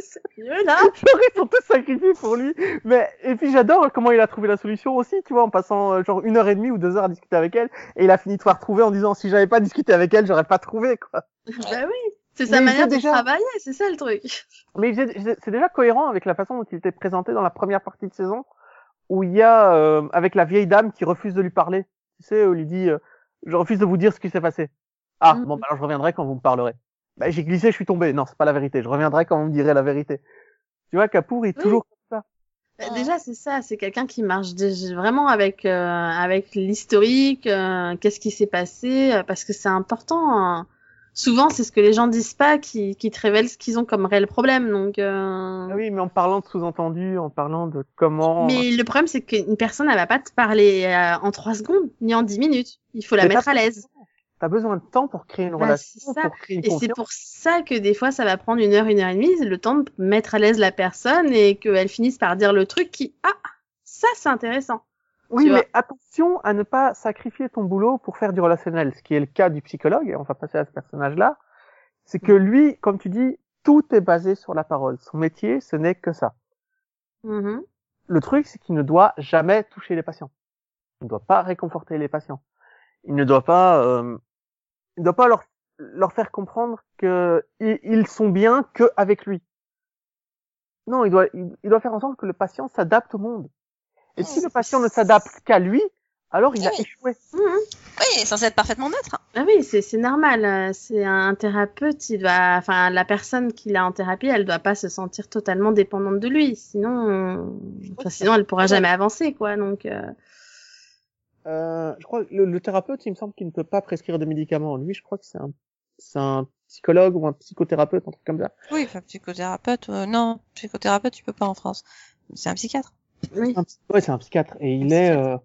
c'est mieux là? ils sont tous sacrifiés pour lui. Mais et puis j'adore comment il a trouvé la solution aussi, tu vois, en passant euh, genre une heure et demie ou deux heures à discuter avec elle, et il a fini de voir trouver en disant si j'avais pas discuté avec elle, j'aurais pas trouvé quoi. bah oui. C'est sa manière de travailler, c'est ça le truc. Mais c'est déjà cohérent avec la façon dont il était présenté dans la première partie de saison où il y a euh, avec la vieille dame qui refuse de lui parler. Tu sais, où il lui dit euh, je refuse de vous dire ce qui s'est passé. Ah mm. bon, bah, alors je reviendrai quand vous me parlerez. Bah, j'ai glissé, je suis tombé. Non, c'est pas la vérité. Je reviendrai quand vous me direz la vérité. Tu vois, Capour est toujours comme ça. Bah, déjà, c'est ça. C'est quelqu'un qui marche vraiment avec euh, avec l'historique. Qu'est-ce qui s'est passé Parce que c'est important. Hein. Souvent c'est ce que les gens disent pas qui, qui te révèle ce qu'ils ont comme réel problème. Donc, euh... Ah oui, mais en parlant de sous-entendu, en parlant de comment. Mais le problème, c'est qu'une personne, elle va pas te parler euh, en trois secondes, ni en dix minutes. Il faut la mettre à l'aise. T'as besoin de temps pour créer une bah, relation, pour créer une Et c'est pour ça que des fois, ça va prendre une heure, une heure et demie, le temps de mettre à l'aise la personne et qu'elle finisse par dire le truc qui, ah, ça, c'est intéressant. Oui, mais attention à ne pas sacrifier ton boulot pour faire du relationnel, ce qui est le cas du psychologue, et on va passer à ce personnage-là. C'est que lui, comme tu dis, tout est basé sur la parole. Son métier, ce n'est que ça. Mm-hmm. Le truc, c'est qu'il ne doit jamais toucher les patients. Il ne doit pas réconforter les patients. Il ne doit pas, euh, il ne doit pas leur, leur faire comprendre que ils sont bien que avec lui. Non, il doit, il doit faire en sorte que le patient s'adapte au monde. Et si le patient ne s'adapte qu'à lui, alors il a échoué. Mmh. Oui, il est censé être parfaitement neutre. Ah oui, c'est normal. C'est un thérapeute, il doit, enfin, la personne qui l'a en thérapie, elle doit pas se sentir totalement dépendante de lui. Sinon, enfin, sinon, elle pourra jamais avancer, quoi. Donc. Euh... Euh, je crois que le, le, thérapeute, il me semble qu'il ne peut pas prescrire de médicaments. Lui, je crois que c'est un, c'est un psychologue ou un psychothérapeute, un truc comme ça. Oui, enfin, psychothérapeute, euh, non, psychothérapeute, tu peux pas en France. C'est un psychiatre. Oui. Ouais, c'est un psychiatre. Et il est... Euh...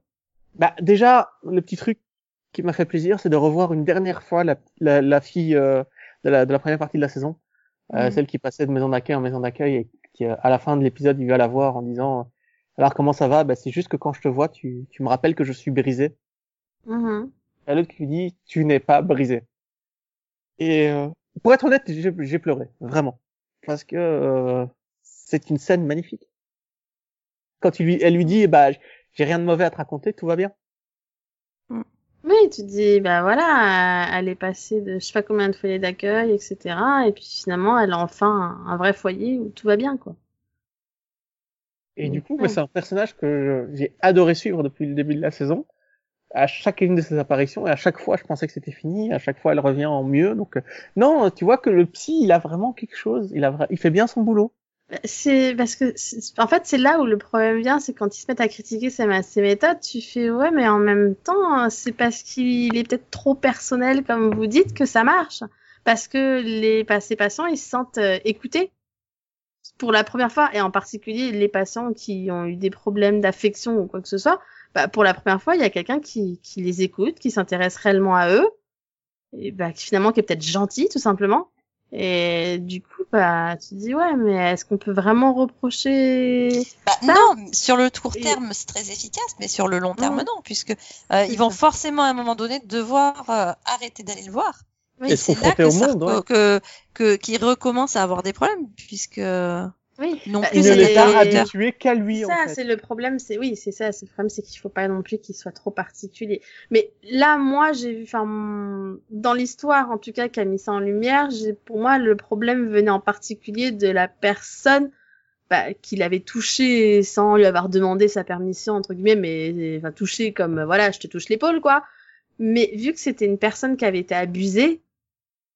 Bah, déjà, le petit truc qui m'a fait plaisir, c'est de revoir une dernière fois la, la, la fille euh, de, la, de la première partie de la saison, euh, mm. celle qui passait de maison d'accueil en maison d'accueil et qui, euh, à la fin de l'épisode, il va la voir en disant alors comment ça va? Bah, c'est juste que quand je te vois, tu, tu me rappelles que je suis brisé. Mm Et l'autre qui lui dit tu n'es pas brisé. Et euh, pour être honnête, j'ai pleuré vraiment parce que euh, c'est une scène magnifique quand il lui, elle lui dit, bah, j'ai rien de mauvais à te raconter, tout va bien. Mm. Oui, tu dis, bah voilà, elle est passée de je sais pas combien de foyers d'accueil, etc. Et puis finalement, elle a enfin un, vrai foyer où tout va bien, quoi. Et du coup, c'est un personnage que j'ai adoré suivre depuis le début de la saison. À chacune de ses apparitions, et à chaque fois, je pensais que c'était fini. À chaque fois, elle revient en mieux. Donc, euh, non, tu vois que le psy, il a vraiment quelque chose. Il a, il fait bien son boulot. C'est parce que, en fait, c'est là où le problème vient, c'est quand ils se mettent à critiquer ces, ces méthodes, tu fais ouais, mais en même temps, c'est parce qu'il est peut-être trop personnel, comme vous dites, que ça marche. Parce que les, ces patients, ils se sentent euh, écoutés pour la première fois, et en particulier les patients qui ont eu des problèmes d'affection ou quoi que ce soit. Bah, pour la première fois, il y a quelqu'un qui, qui les écoute, qui s'intéresse réellement à eux, et bah, finalement qui est peut-être gentil, tout simplement et du coup, bah, tu te dis ouais, mais est-ce qu'on peut vraiment reprocher bah, Non, sur le court terme, c'est très efficace, mais sur le long terme, non, puisque euh, ils vont forcément à un moment donné devoir euh, arrêter d'aller le voir. Oui, c'est là que, au monde, que, que, qu'ils recommencent à avoir des problèmes, puisque oui. Non bah, plus il ne l'est pas habitué qu'à lui. Ça, c'est le problème. C'est oui, c'est ça. C'est le problème, c'est qu'il faut pas non plus qu'il soit trop particulier. Mais là, moi, j'ai vu, enfin, dans l'histoire, en tout cas, qui a mis ça en lumière, j'ai, pour moi, le problème venait en particulier de la personne bah, qu'il avait touché sans lui avoir demandé sa permission entre guillemets, mais enfin touché comme voilà, je te touche l'épaule quoi. Mais vu que c'était une personne qui avait été abusée,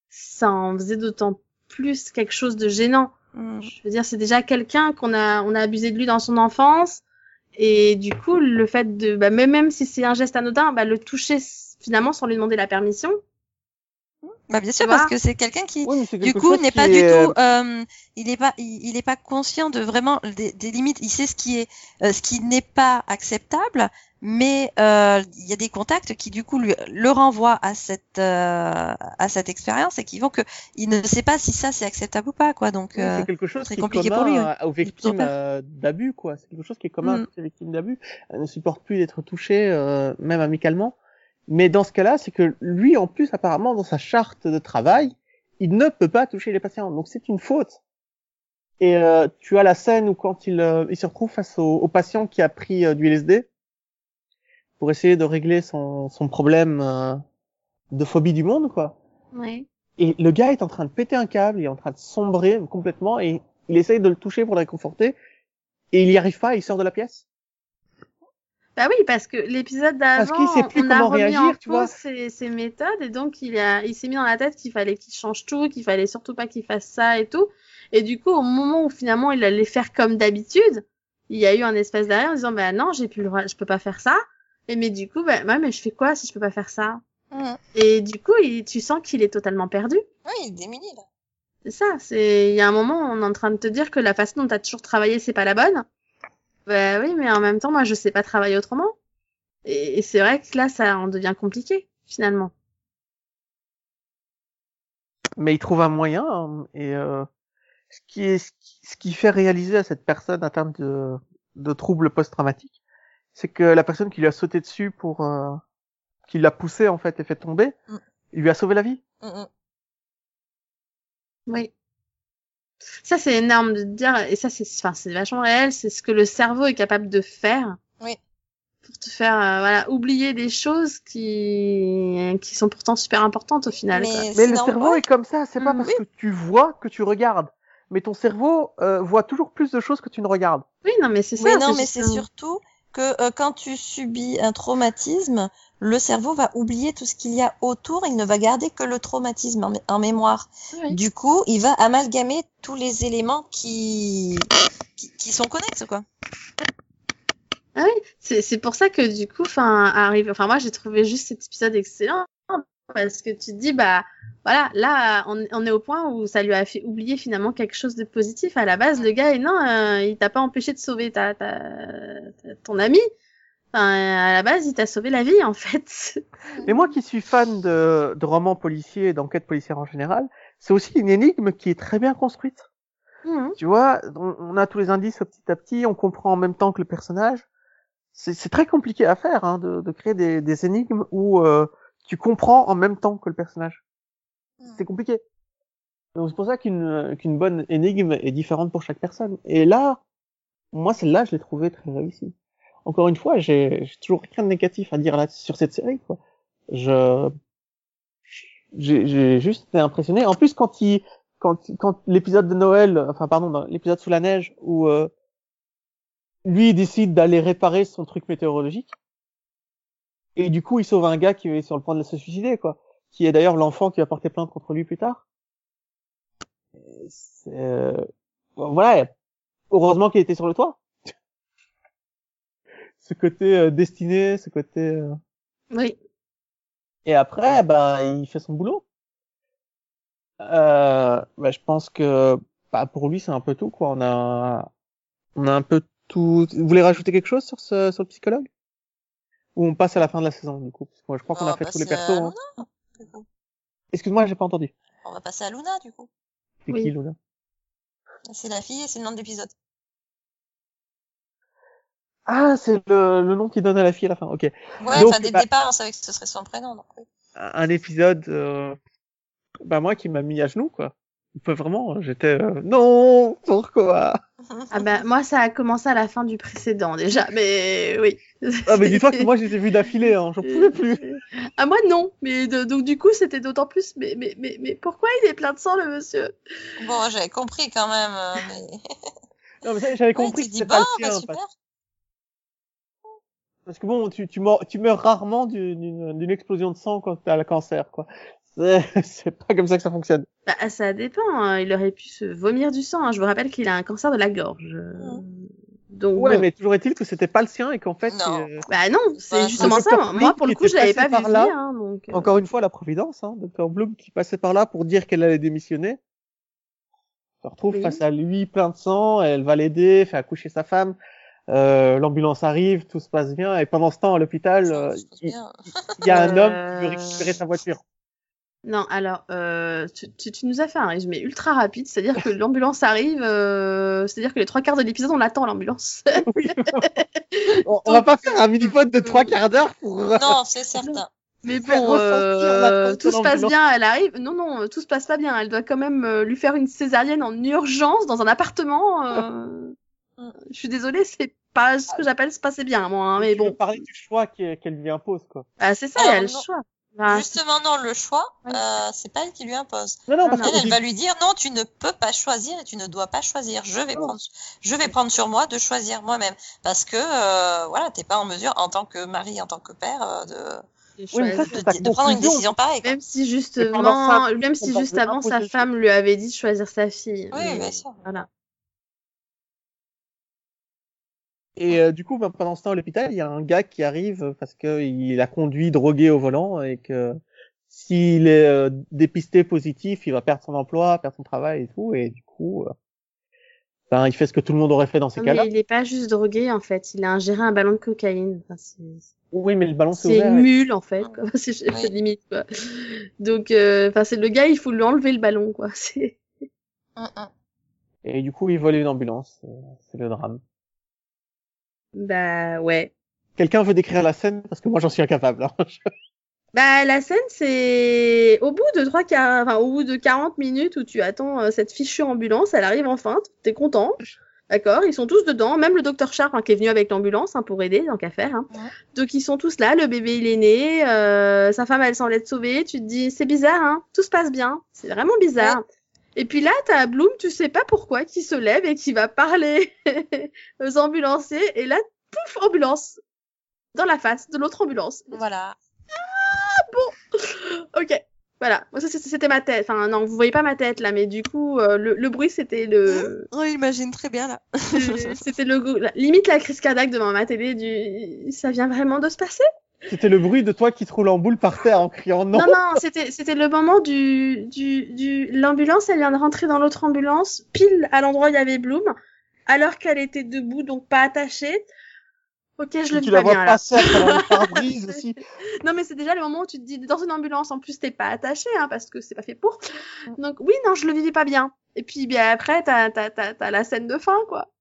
ça en faisait d'autant plus quelque chose de gênant Mm. Je veux dire, c'est déjà quelqu'un qu'on a, on a abusé de lui dans son enfance. Et du coup, le fait de, bah, même, même si c'est un geste anodin, bah, le toucher finalement sans lui demander la permission. Bah bien sûr parce que c'est quelqu'un qui du coup n'est pas du tout euh, il n'est pas il, est pas conscient de vraiment des, des, limites il sait ce qui est euh, ce qui n'est pas acceptable mais euh, il y a des contacts qui du coup lui, le renvoient à cette euh, à cette expérience et qui vont que il ne sait pas si ça c'est acceptable ou pas quoi. Donc euh, c'est quelque chose qui est compliqué pour lui aux victimes d'abus quoi. C'est quelque chose qui est commun mm. aux victimes d'abus. Elles ne supportent plus d'être touchées même amicalement. Mais dans ce cas-là c'est que lui en plus apparemment dans sa charte de travail il ne peut pas toucher les patients. Donc c'est une faute. Et tu as la scène où quand il, il se retrouve face au, au patient qui a pris du LSD pour essayer de régler son, son problème euh, de phobie du monde, quoi. Ouais. Et le gars est en train de péter un câble, il est en train de sombrer complètement et il essaye de le toucher pour le réconforter et il y arrive pas, il sort de la pièce. Bah oui, parce que l'épisode d'avant, on a remis réagir, en tu vois. Ses, ses, méthodes et donc il a, il s'est mis dans la tête qu'il fallait qu'il change tout, qu'il fallait surtout pas qu'il fasse ça et tout. Et du coup, au moment où finalement il allait faire comme d'habitude, il y a eu un espèce d'arrêt en disant bah non, j'ai plus le droit, je peux pas faire ça. Et mais du coup, bah, ouais, mais je fais quoi si je peux pas faire ça? Mm. Et du coup, il- tu sens qu'il est totalement perdu. Oui, il est démuni là. C'est ça, c'est il y a un moment on est en train de te dire que la façon dont tu as toujours travaillé, c'est pas la bonne. Bah oui, mais en même temps, moi je sais pas travailler autrement. Et, et c'est vrai que là ça en devient compliqué finalement. mais il trouve un moyen hein, et euh, ce qui est ce qui, ce qui fait réaliser à cette personne atteinte de, de troubles post-traumatiques, c'est que la personne qui lui a sauté dessus pour euh, qui l'a poussé en fait et fait tomber, Mm. il lui a sauvé la vie. Mm, mm. Oui. Ça c'est énorme de te dire et ça c'est enfin c'est vachement réel, c'est ce que le cerveau est capable de faire. Oui. Pour te faire euh, voilà, oublier des choses qui qui sont pourtant super importantes au final. quoi. Mais, Mais le normal. cerveau est comme ça, c'est pas Mm. parce que tu vois que tu regardes, mais ton cerveau euh, voit toujours plus de choses que tu ne regardes. Oui, non mais c'est ça. Oui, non, mais c'est surtout que euh, quand tu subis un traumatisme, le cerveau va oublier tout ce qu'il y a autour, il ne va garder que le traumatisme en, mé- en mémoire. Oui. Du coup, il va amalgamer tous les éléments qui, qui, qui sont connexes, quoi. Ah oui, c'est c'est pour ça que du coup, enfin, arrive. Enfin, moi, j'ai trouvé juste cet épisode excellent parce que tu te dis, bah, voilà, là, on, on est au point où ça lui a fait oublier finalement quelque chose de positif. À la base, le gars, et non, euh, il t'a pas empêché de sauver ta, ta, ta- ton ami. Enfin, à la base, il t'a sauvé la vie, en fait. Mais moi qui suis fan de, de romans policiers et d'enquêtes policières en général, c'est aussi une énigme qui est très bien construite. Mhm. Tu vois, on, on a tous les indices petit à petit, on comprend en même temps que le personnage. C'est c'est très compliqué à faire, hein, de, de créer des, des énigmes où euh, tu comprends en même temps que le personnage. C'est compliqué. Donc c'est pour ça qu'une qu'une bonne énigme est différente pour chaque personne. Et là, moi celle-là, je l'ai trouvée très réussie. Encore une fois, j'ai toujours rien de négatif à dire là sur cette série. Quoi. Je j'ai juste été impressionné. En plus, quand il quand quand l'épisode de Noël, enfin pardon, l'épisode sous la neige où euh, lui il décide d'aller réparer son truc météorologique et du coup il sauve un gars qui est sur le point de se suicider quoi, qui est d'ailleurs l'enfant qui va porter plainte contre lui plus tard. Euh, voilà, heureusement qu'il était sur le toit. ce côté euh, destiné, ce côté euh, Oui. et après, bah, il fait son boulot. Euh, bah, je pense que, bah, pour lui, c'est un peu tout, quoi. On a, on a un peu tout. Vous voulez rajouter quelque chose sur ce, sur le psychologue? Ou on passe à la fin de la saison, du coup? Parce que moi, je crois qu'on On a fait tous les persos. à hein. Luna, du coup. Excuse-moi, j'ai pas entendu. On va passer à Luna, du coup. C'est Oui. qui, Luna? C'est la fille et c'est le nom de l'épisode. Ah, c'est le, le nom qu'il donne à la fille à la fin. Ok. Ouais, Donc, enfin, dès le bah- départ, on savait que ce serait son prénom, donc oui. Un un épisode, euh, bah, moi, qui m'a mis à genoux, quoi. Enfin, vraiment, j'étais, euh, non, pourquoi? Ah ben, moi, ça a commencé à la fin du précédent, déjà. Mais oui. Ah, mais dis-toi que moi, ai vus d'affilée, hein. J'en pouvais plus. Ah, moi, non. Mais de- donc, du coup, c'était d'autant plus. Mais, mais, mais, mais pourquoi il est plein de sang, le monsieur? Bon, j'avais compris quand même, euh, mais... Non, mais ça, j'avais compris tu que c'était bon, pas le bah, parce, que bon, tu, tu, meurs, tu meurs rarement d'une explosion de sang quand t'as le cancer, quoi. C'est c'est pas comme ça que ça fonctionne. Bah, ça dépend. hein. Il aurait pu se vomir du sang. hein. Je vous rappelle qu'il a un cancer de la gorge. Donc, Ouais, bon. mais toujours est-il que c'était pas le sien et qu'en fait, Non. euh, Bah non, c'est Ouais. justement ça. Moi, pour le coup, je l'avais pas passé vu par là. venir. Hein, donc, euh, encore une fois, la providence, hein, Dr. Bloom qui passait par là pour dire qu'elle allait démissionner. Se retrouve Oui. face à lui plein de sang, elle va l'aider, fait accoucher sa femme. Euh, l'ambulance arrive, tout se passe bien, et pendant ce temps à l'hôpital, euh, il y a un Euh, homme qui veut récupérer sa voiture. Non, alors, euh, tu, tu, tu nous as fait un résumé ultra rapide, c'est-à-dire que l'ambulance arrive, euh, c'est-à-dire que les trois quarts de l'épisode, on l'attend l'ambulance. Oui. on, on va pas faire un mini-pod de trois quarts d'heure pour. euh, Non, c'est certain. Mais bon, euh, tout se passe bien, elle arrive. Non, non, tout se passe pas bien. Elle doit quand même euh, lui faire une césarienne en urgence dans un appartement. euh, Mm. Je suis désolée, c'est pas ce que j'appelle se passer bien, moi. hein, mais bon, parler du choix qu'elle lui impose, quoi. Ah, c'est ça, y a le choix. Justement, non, le choix, Ouais. euh, c'est pas elle qui lui impose. Non, parce Elle, va lui dire non, tu ne peux pas choisir et tu ne dois pas choisir. Je vais Non. prendre, je vais prendre sur moi de choisir moi-même parce que euh, voilà, t'es pas en mesure en tant que mari, en tant que père, de, Oui, mais ça, de, prendre une décision pareille. quoi. Même si ça justement, même si juste avant sa femme lui avait dit de choisir sa fille. Oui, Mais bien sûr. Voilà. Et euh, du coup, bah, pendant ce temps à l'hôpital, il y a un gars qui arrive parce que il a conduit drogué au volant et que s'il est euh, dépisté positif, il va perdre son emploi, perdre son travail et tout. Et du coup, euh, ben, il fait ce que tout le monde aurait fait dans ces cas-là. il est pas juste drogué en fait, il a ingéré un ballon de cocaïne. Enfin, c'est Oui, mais le ballon c'est ouvert. une et- mule en fait, quoi. c'est limite quoi. Donc, euh, enfin c'est le gars, il faut lui enlever le ballon quoi. C'est Hum, hum. Et du coup, il vole une ambulance. Euh, C'est le drame. Bah ouais. Quelqu'un veut décrire la scène? Parce que moi j'en suis incapable. hein. Bah la scène c'est au bout de trois enfin au bout de 40 minutes où tu attends euh, cette fichue ambulance, elle arrive enfin, t'es content. D'accord, ils sont tous dedans, même le docteur Sharp hein, qui est venu avec l'ambulance hein, pour aider, tant qu'à faire. Hein. Ouais. Donc ils sont tous là, le bébé il est né, euh, sa femme elle semble être sauvée, tu te dis c'est bizarre, hein, tout se passe bien, c'est vraiment bizarre. Et puis là t'as Bloom, tu sais pas pourquoi, qui se lève et qui va parler aux ambulanciers, et là pouf ambulance dans la face de l'autre ambulance. Voilà. Ok, voilà. Moi, ça, c'était ma tête. Enfin, non, vous voyez pas ma tête là, mais du coup, euh, le, le bruit, c'était le, On imagine très bien là. c'était le, la- limite la crise cardiaque devant ma télé. Du, ça vient vraiment de se passer? C'était le bruit de toi qui te roule en boule par terre en criant non. Non, non, c'était, c'était le moment du, du, du, l'ambulance, elle vient de rentrer dans l'autre ambulance, pile à l'endroit où il y avait Bloom, alors qu'elle était debout, donc pas attachée. Ok, je le tu vis la pas vois bien là. passer à travers le pare-brise aussi. Non, mais c'est déjà le moment où tu te dis, dans une ambulance, en plus, t'es pas attaché, hein, parce que c'est pas fait pour. Donc, oui, non, je le vivais pas bien. Et puis, bien après, t'as, t'as, t'as, t'as la scène de fin, quoi.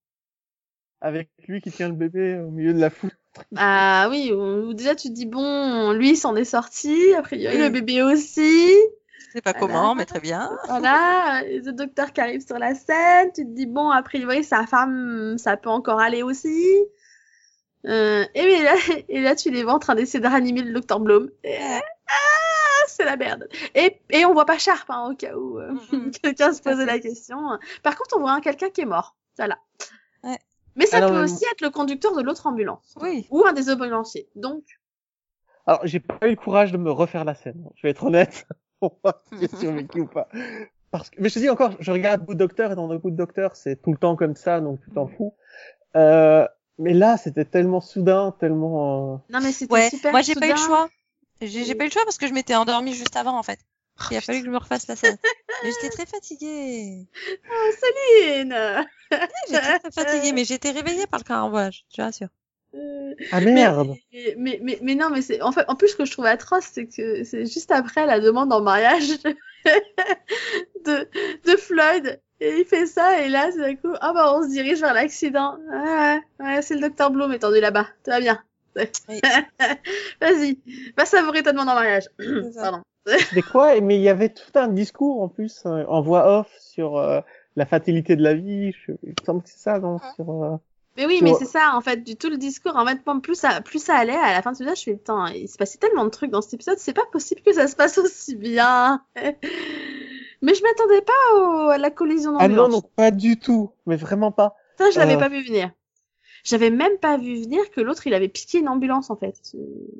Avec lui qui tient le bébé au milieu de la foule. Ah oui, déjà tu te dis, bon, lui, s'en est sorti, a priori, le bébé aussi. Je sais pas Voilà. comment, mais très bien. Voilà, le docteur qui arrive sur la scène, tu te dis, bon, a priori, sa femme, ça peut encore aller aussi. Euh, et, mais là, et là, tu les vois en train d'essayer de ranimer le docteur Blum. Et, ah, c'est la merde. Et, et on voit pas Sharp, hein, au cas où euh, Mhm. quelqu'un se posait la question. Par contre, on voit un quelqu'un qui est mort. Voilà. Mais ça Alors, peut euh, aussi être le conducteur de l'autre ambulance. Oui. Ou un des ambulanciers. Donc, Alors, j'ai pas eu le courage de me refaire la scène. Je vais être honnête. Pour voir si j'ai survécu ou pas. Parce que, mais je te dis encore, je regarde Good Doctor et dans le Good Doctor, c'est tout le temps comme ça, donc tu t'en fous. Euh, mais là, c'était tellement soudain, tellement, euh, non mais c'était Ouais, super moi j'ai pas eu le choix. J'ai j'ai pas eu le choix parce que je m'étais endormie juste avant en fait. Il a fallu que je me refasse la scène. Mais j'étais très fatiguée. Oh, Céline J'étais très fatiguée, mais j'étais réveillée par le carambolage, je te rassure. Euh, ah merde. mais, mais, mais non, mais c'est en fait, en plus, ce que je trouve atroce, c'est que c'est juste après la demande en mariage de, de Floyd. Et il fait ça, et là, tout d'un coup, ah bah, on se dirige vers l'accident. Ouais, ouais, ouais, c'est le docteur Bloom étendu là-bas. Tout va bien. Oui. Vas-y, va savourer ta demande en mariage. Pardon. Mais quoi? Mais il y avait tout un discours, en plus, euh, en voix off sur, euh, la fatalité de la vie. Je, il me semble que c'est ça, non? Sur, euh, Mais oui, mais c'est ça, en fait, du tout le discours. En fait, plus ça, plus ça allait, à la fin de l'épisode, je fais, putain, il se passait tellement de trucs dans cet épisode, c'est pas possible que ça se passe aussi bien. mais je m'attendais pas au- à la collision Ah non, non, pas du tout. Mais vraiment pas. Ça, je l'avais Euh. pas vu venir. J'avais même pas vu venir que l'autre, il avait piqué une ambulance, en fait.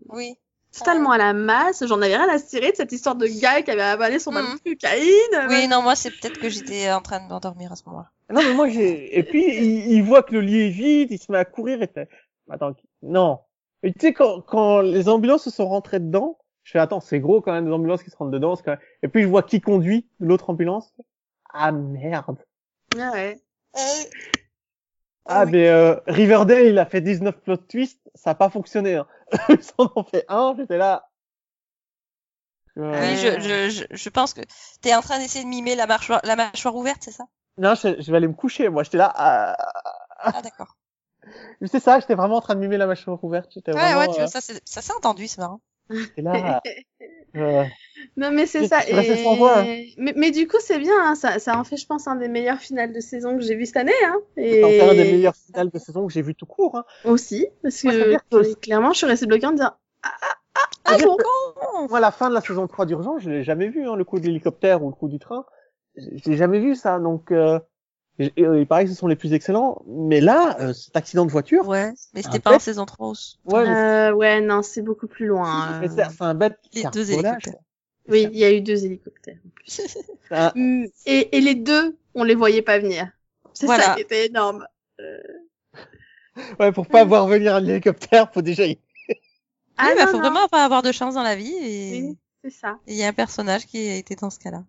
Oui. Totalement à la masse. J'en avais rien à cirer de cette histoire de gars qui avait avalé son ballon Mhm. de cocaïne. Oui, non, moi c'est peut-être que j'étais en train de m'endormir à ce moment-là. Non, mais moi, j'ai, et puis, il, il voit que le lit est vide, il se met à courir et fait, attends, non. Et tu sais, quand, quand les ambulances se sont rentrées dedans, je fais, attends, c'est gros quand même, des ambulances qui se rentrent dedans, c'est quand même... et puis je vois qui conduit l'autre ambulance. Ah, merde. Ah ouais. Ah, oui. mais, euh, Riverdale, il a fait 19 plot twists, ça a pas fonctionné, hein. Ils en ont fait un, j'étais là. Euh, Oui, je, je, je, je pense que t'es en train d'essayer de mimer la mâchoire, la mâchoire ouverte, c'est ça? Non, je, je vais aller me coucher, moi, j'étais là, ah, Ah d'accord. c'est ça, j'étais vraiment en train de mimer la mâchoire ouverte, j'étais Ouais, vraiment, ouais, tu euh, vois, ça c'est- ça s'est entendu, c'est marrant. J'étais là, euh, Non mais c'est ça. voix, hein. mais, mais du coup c'est bien, hein. ça, ça en fait je pense un des meilleurs finales de saison que j'ai vu cette année. Hein. C'est Et... un des meilleurs finales de saison que j'ai vu tout court. Hein. Aussi, parce Moi, que, que- clairement je suis restée bloquée en disant ah, ah, ah, ah bon que Moi, la fin de la saison 3 d'urgence, je l'ai jamais vu, hein, le coup de l'hélicoptère ou le coup du train. L'ai jamais vu ça, donc euh, et- et il paraît que ce sont les plus excellents. Mais là, euh, cet accident de voiture, Ouais, mais c'était pas fait- en saison 3 aussi. ouais, Euh, ouais, non, c'est beaucoup plus loin. mais euh. c'est un bête Les deux hélicoptères. Oui, il y a eu deux hélicoptères en plus. Un- Mm, Et, et les deux, on les voyait pas venir. C'est Voilà. ça qui était énorme. Euh, Ouais, pour pas voir venir un hélicoptère, faut déjà y... Ah oui, bah, non, faut non, vraiment pas avoir de chance dans la vie et oui, c'est ça. il y a un personnage qui a été dans ce cas-là.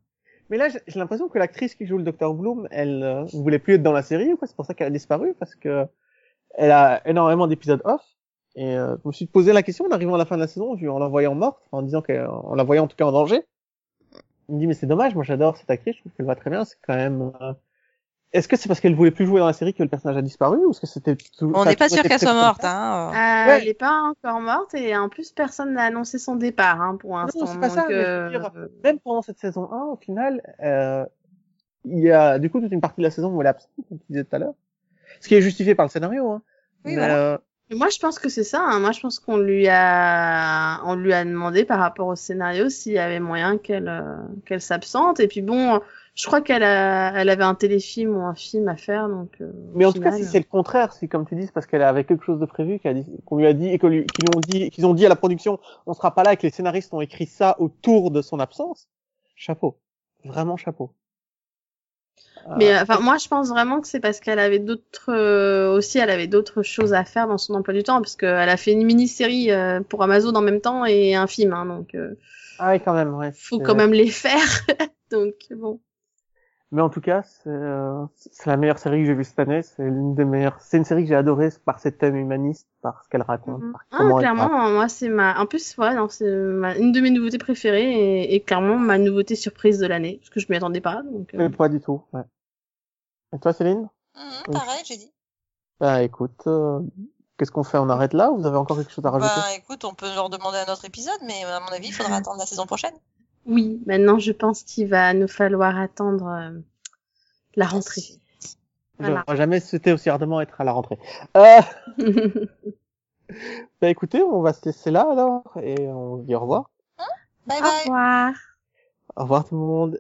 Mais là, j'ai l'impression que l'actrice qui joue le Docteur Bloom, elle euh, ne voulait plus être dans la série, ou quoi C'est pour ça qu'elle a disparu, parce que elle a énormément d'épisodes off. Et euh, je me suis posé la question en arrivant à la fin de la saison, en la voyant morte, en disant qu'en la voyant en tout cas en danger. Il me dit mais c'est dommage, moi j'adore cette actrice, je trouve qu'elle va très bien, c'est quand même. euh, Est-ce que c'est parce qu'elle voulait plus jouer dans la série que le personnage a disparu, ou est-ce que c'était tout... On n'est pas sûr qu'elle soit morte, hein. Euh, Ouais. Elle est pas encore morte et en plus personne n'a annoncé son départ hein, pour l'instant. c'est pas ça, donc, mais je veux euh, dire, Même pendant cette saison 1, au final, euh, il y a du coup toute une partie de la saison où elle est absente, comme tu disais tout à l'heure. Ce qui est justifié par le scénario. Hein. Oui, Mais, voilà. euh, Mais Moi, je pense que c'est ça. hein. Moi, je pense qu'on lui a, on lui a demandé par rapport au scénario s'il y avait moyen qu'elle, euh, qu'elle s'absente. Et puis bon, je crois qu'elle a, elle avait un téléfilm ou un film à faire, donc. euh, Mais en tout cas, si c'est le contraire, si comme tu dis, c'est parce qu'elle avait quelque chose de prévu, qu'elle a dit- qu'on lui a dit et que lui- qu'ils ont dit, qu'ils ont dit à la production, on sera pas là, et que les scénaristes ont écrit ça autour de son absence. Chapeau, vraiment chapeau. Euh, Mais enfin, moi, je pense vraiment que c'est parce qu'elle avait d'autres euh, aussi, elle avait d'autres choses à faire dans son emploi du temps, parce qu'elle a fait une mini-série euh, pour Amazon en même temps et un film, hein, donc euh, ah oui, quand même, ouais. faut quand même les faire. donc bon. Mais en tout cas, c'est euh, c'est la meilleure série que j'ai vue cette année. C'est l'une des meilleures. C'est une série que j'ai adorée par ses thèmes humanistes, par ce qu'elle raconte. Mhm. par Ah, comment elle clairement, raconte. moi c'est ma. En plus, ouais, non, c'est ma... une de mes nouveautés préférées et, et clairement ma nouveauté surprise de l'année, parce que je m'y attendais pas. Donc. euh, Mais pas du tout. Ouais. Et toi, Céline? Mhm, pareil, j'ai dit. Bah écoute, euh, qu'est-ce qu'on fait? On arrête là ou vous avez encore quelque chose à rajouter? Bah écoute, on peut leur demander un autre épisode, mais à mon avis, il faudra attendre la saison prochaine. Oui, maintenant je pense qu'il va nous falloir attendre euh, la rentrée. Voilà. J'aurais jamais souhaité aussi ardemment être à la rentrée. Euh, bah écoutez, on va se laisser là alors et on dit au revoir. Bye Au bye. revoir. Au revoir tout le monde.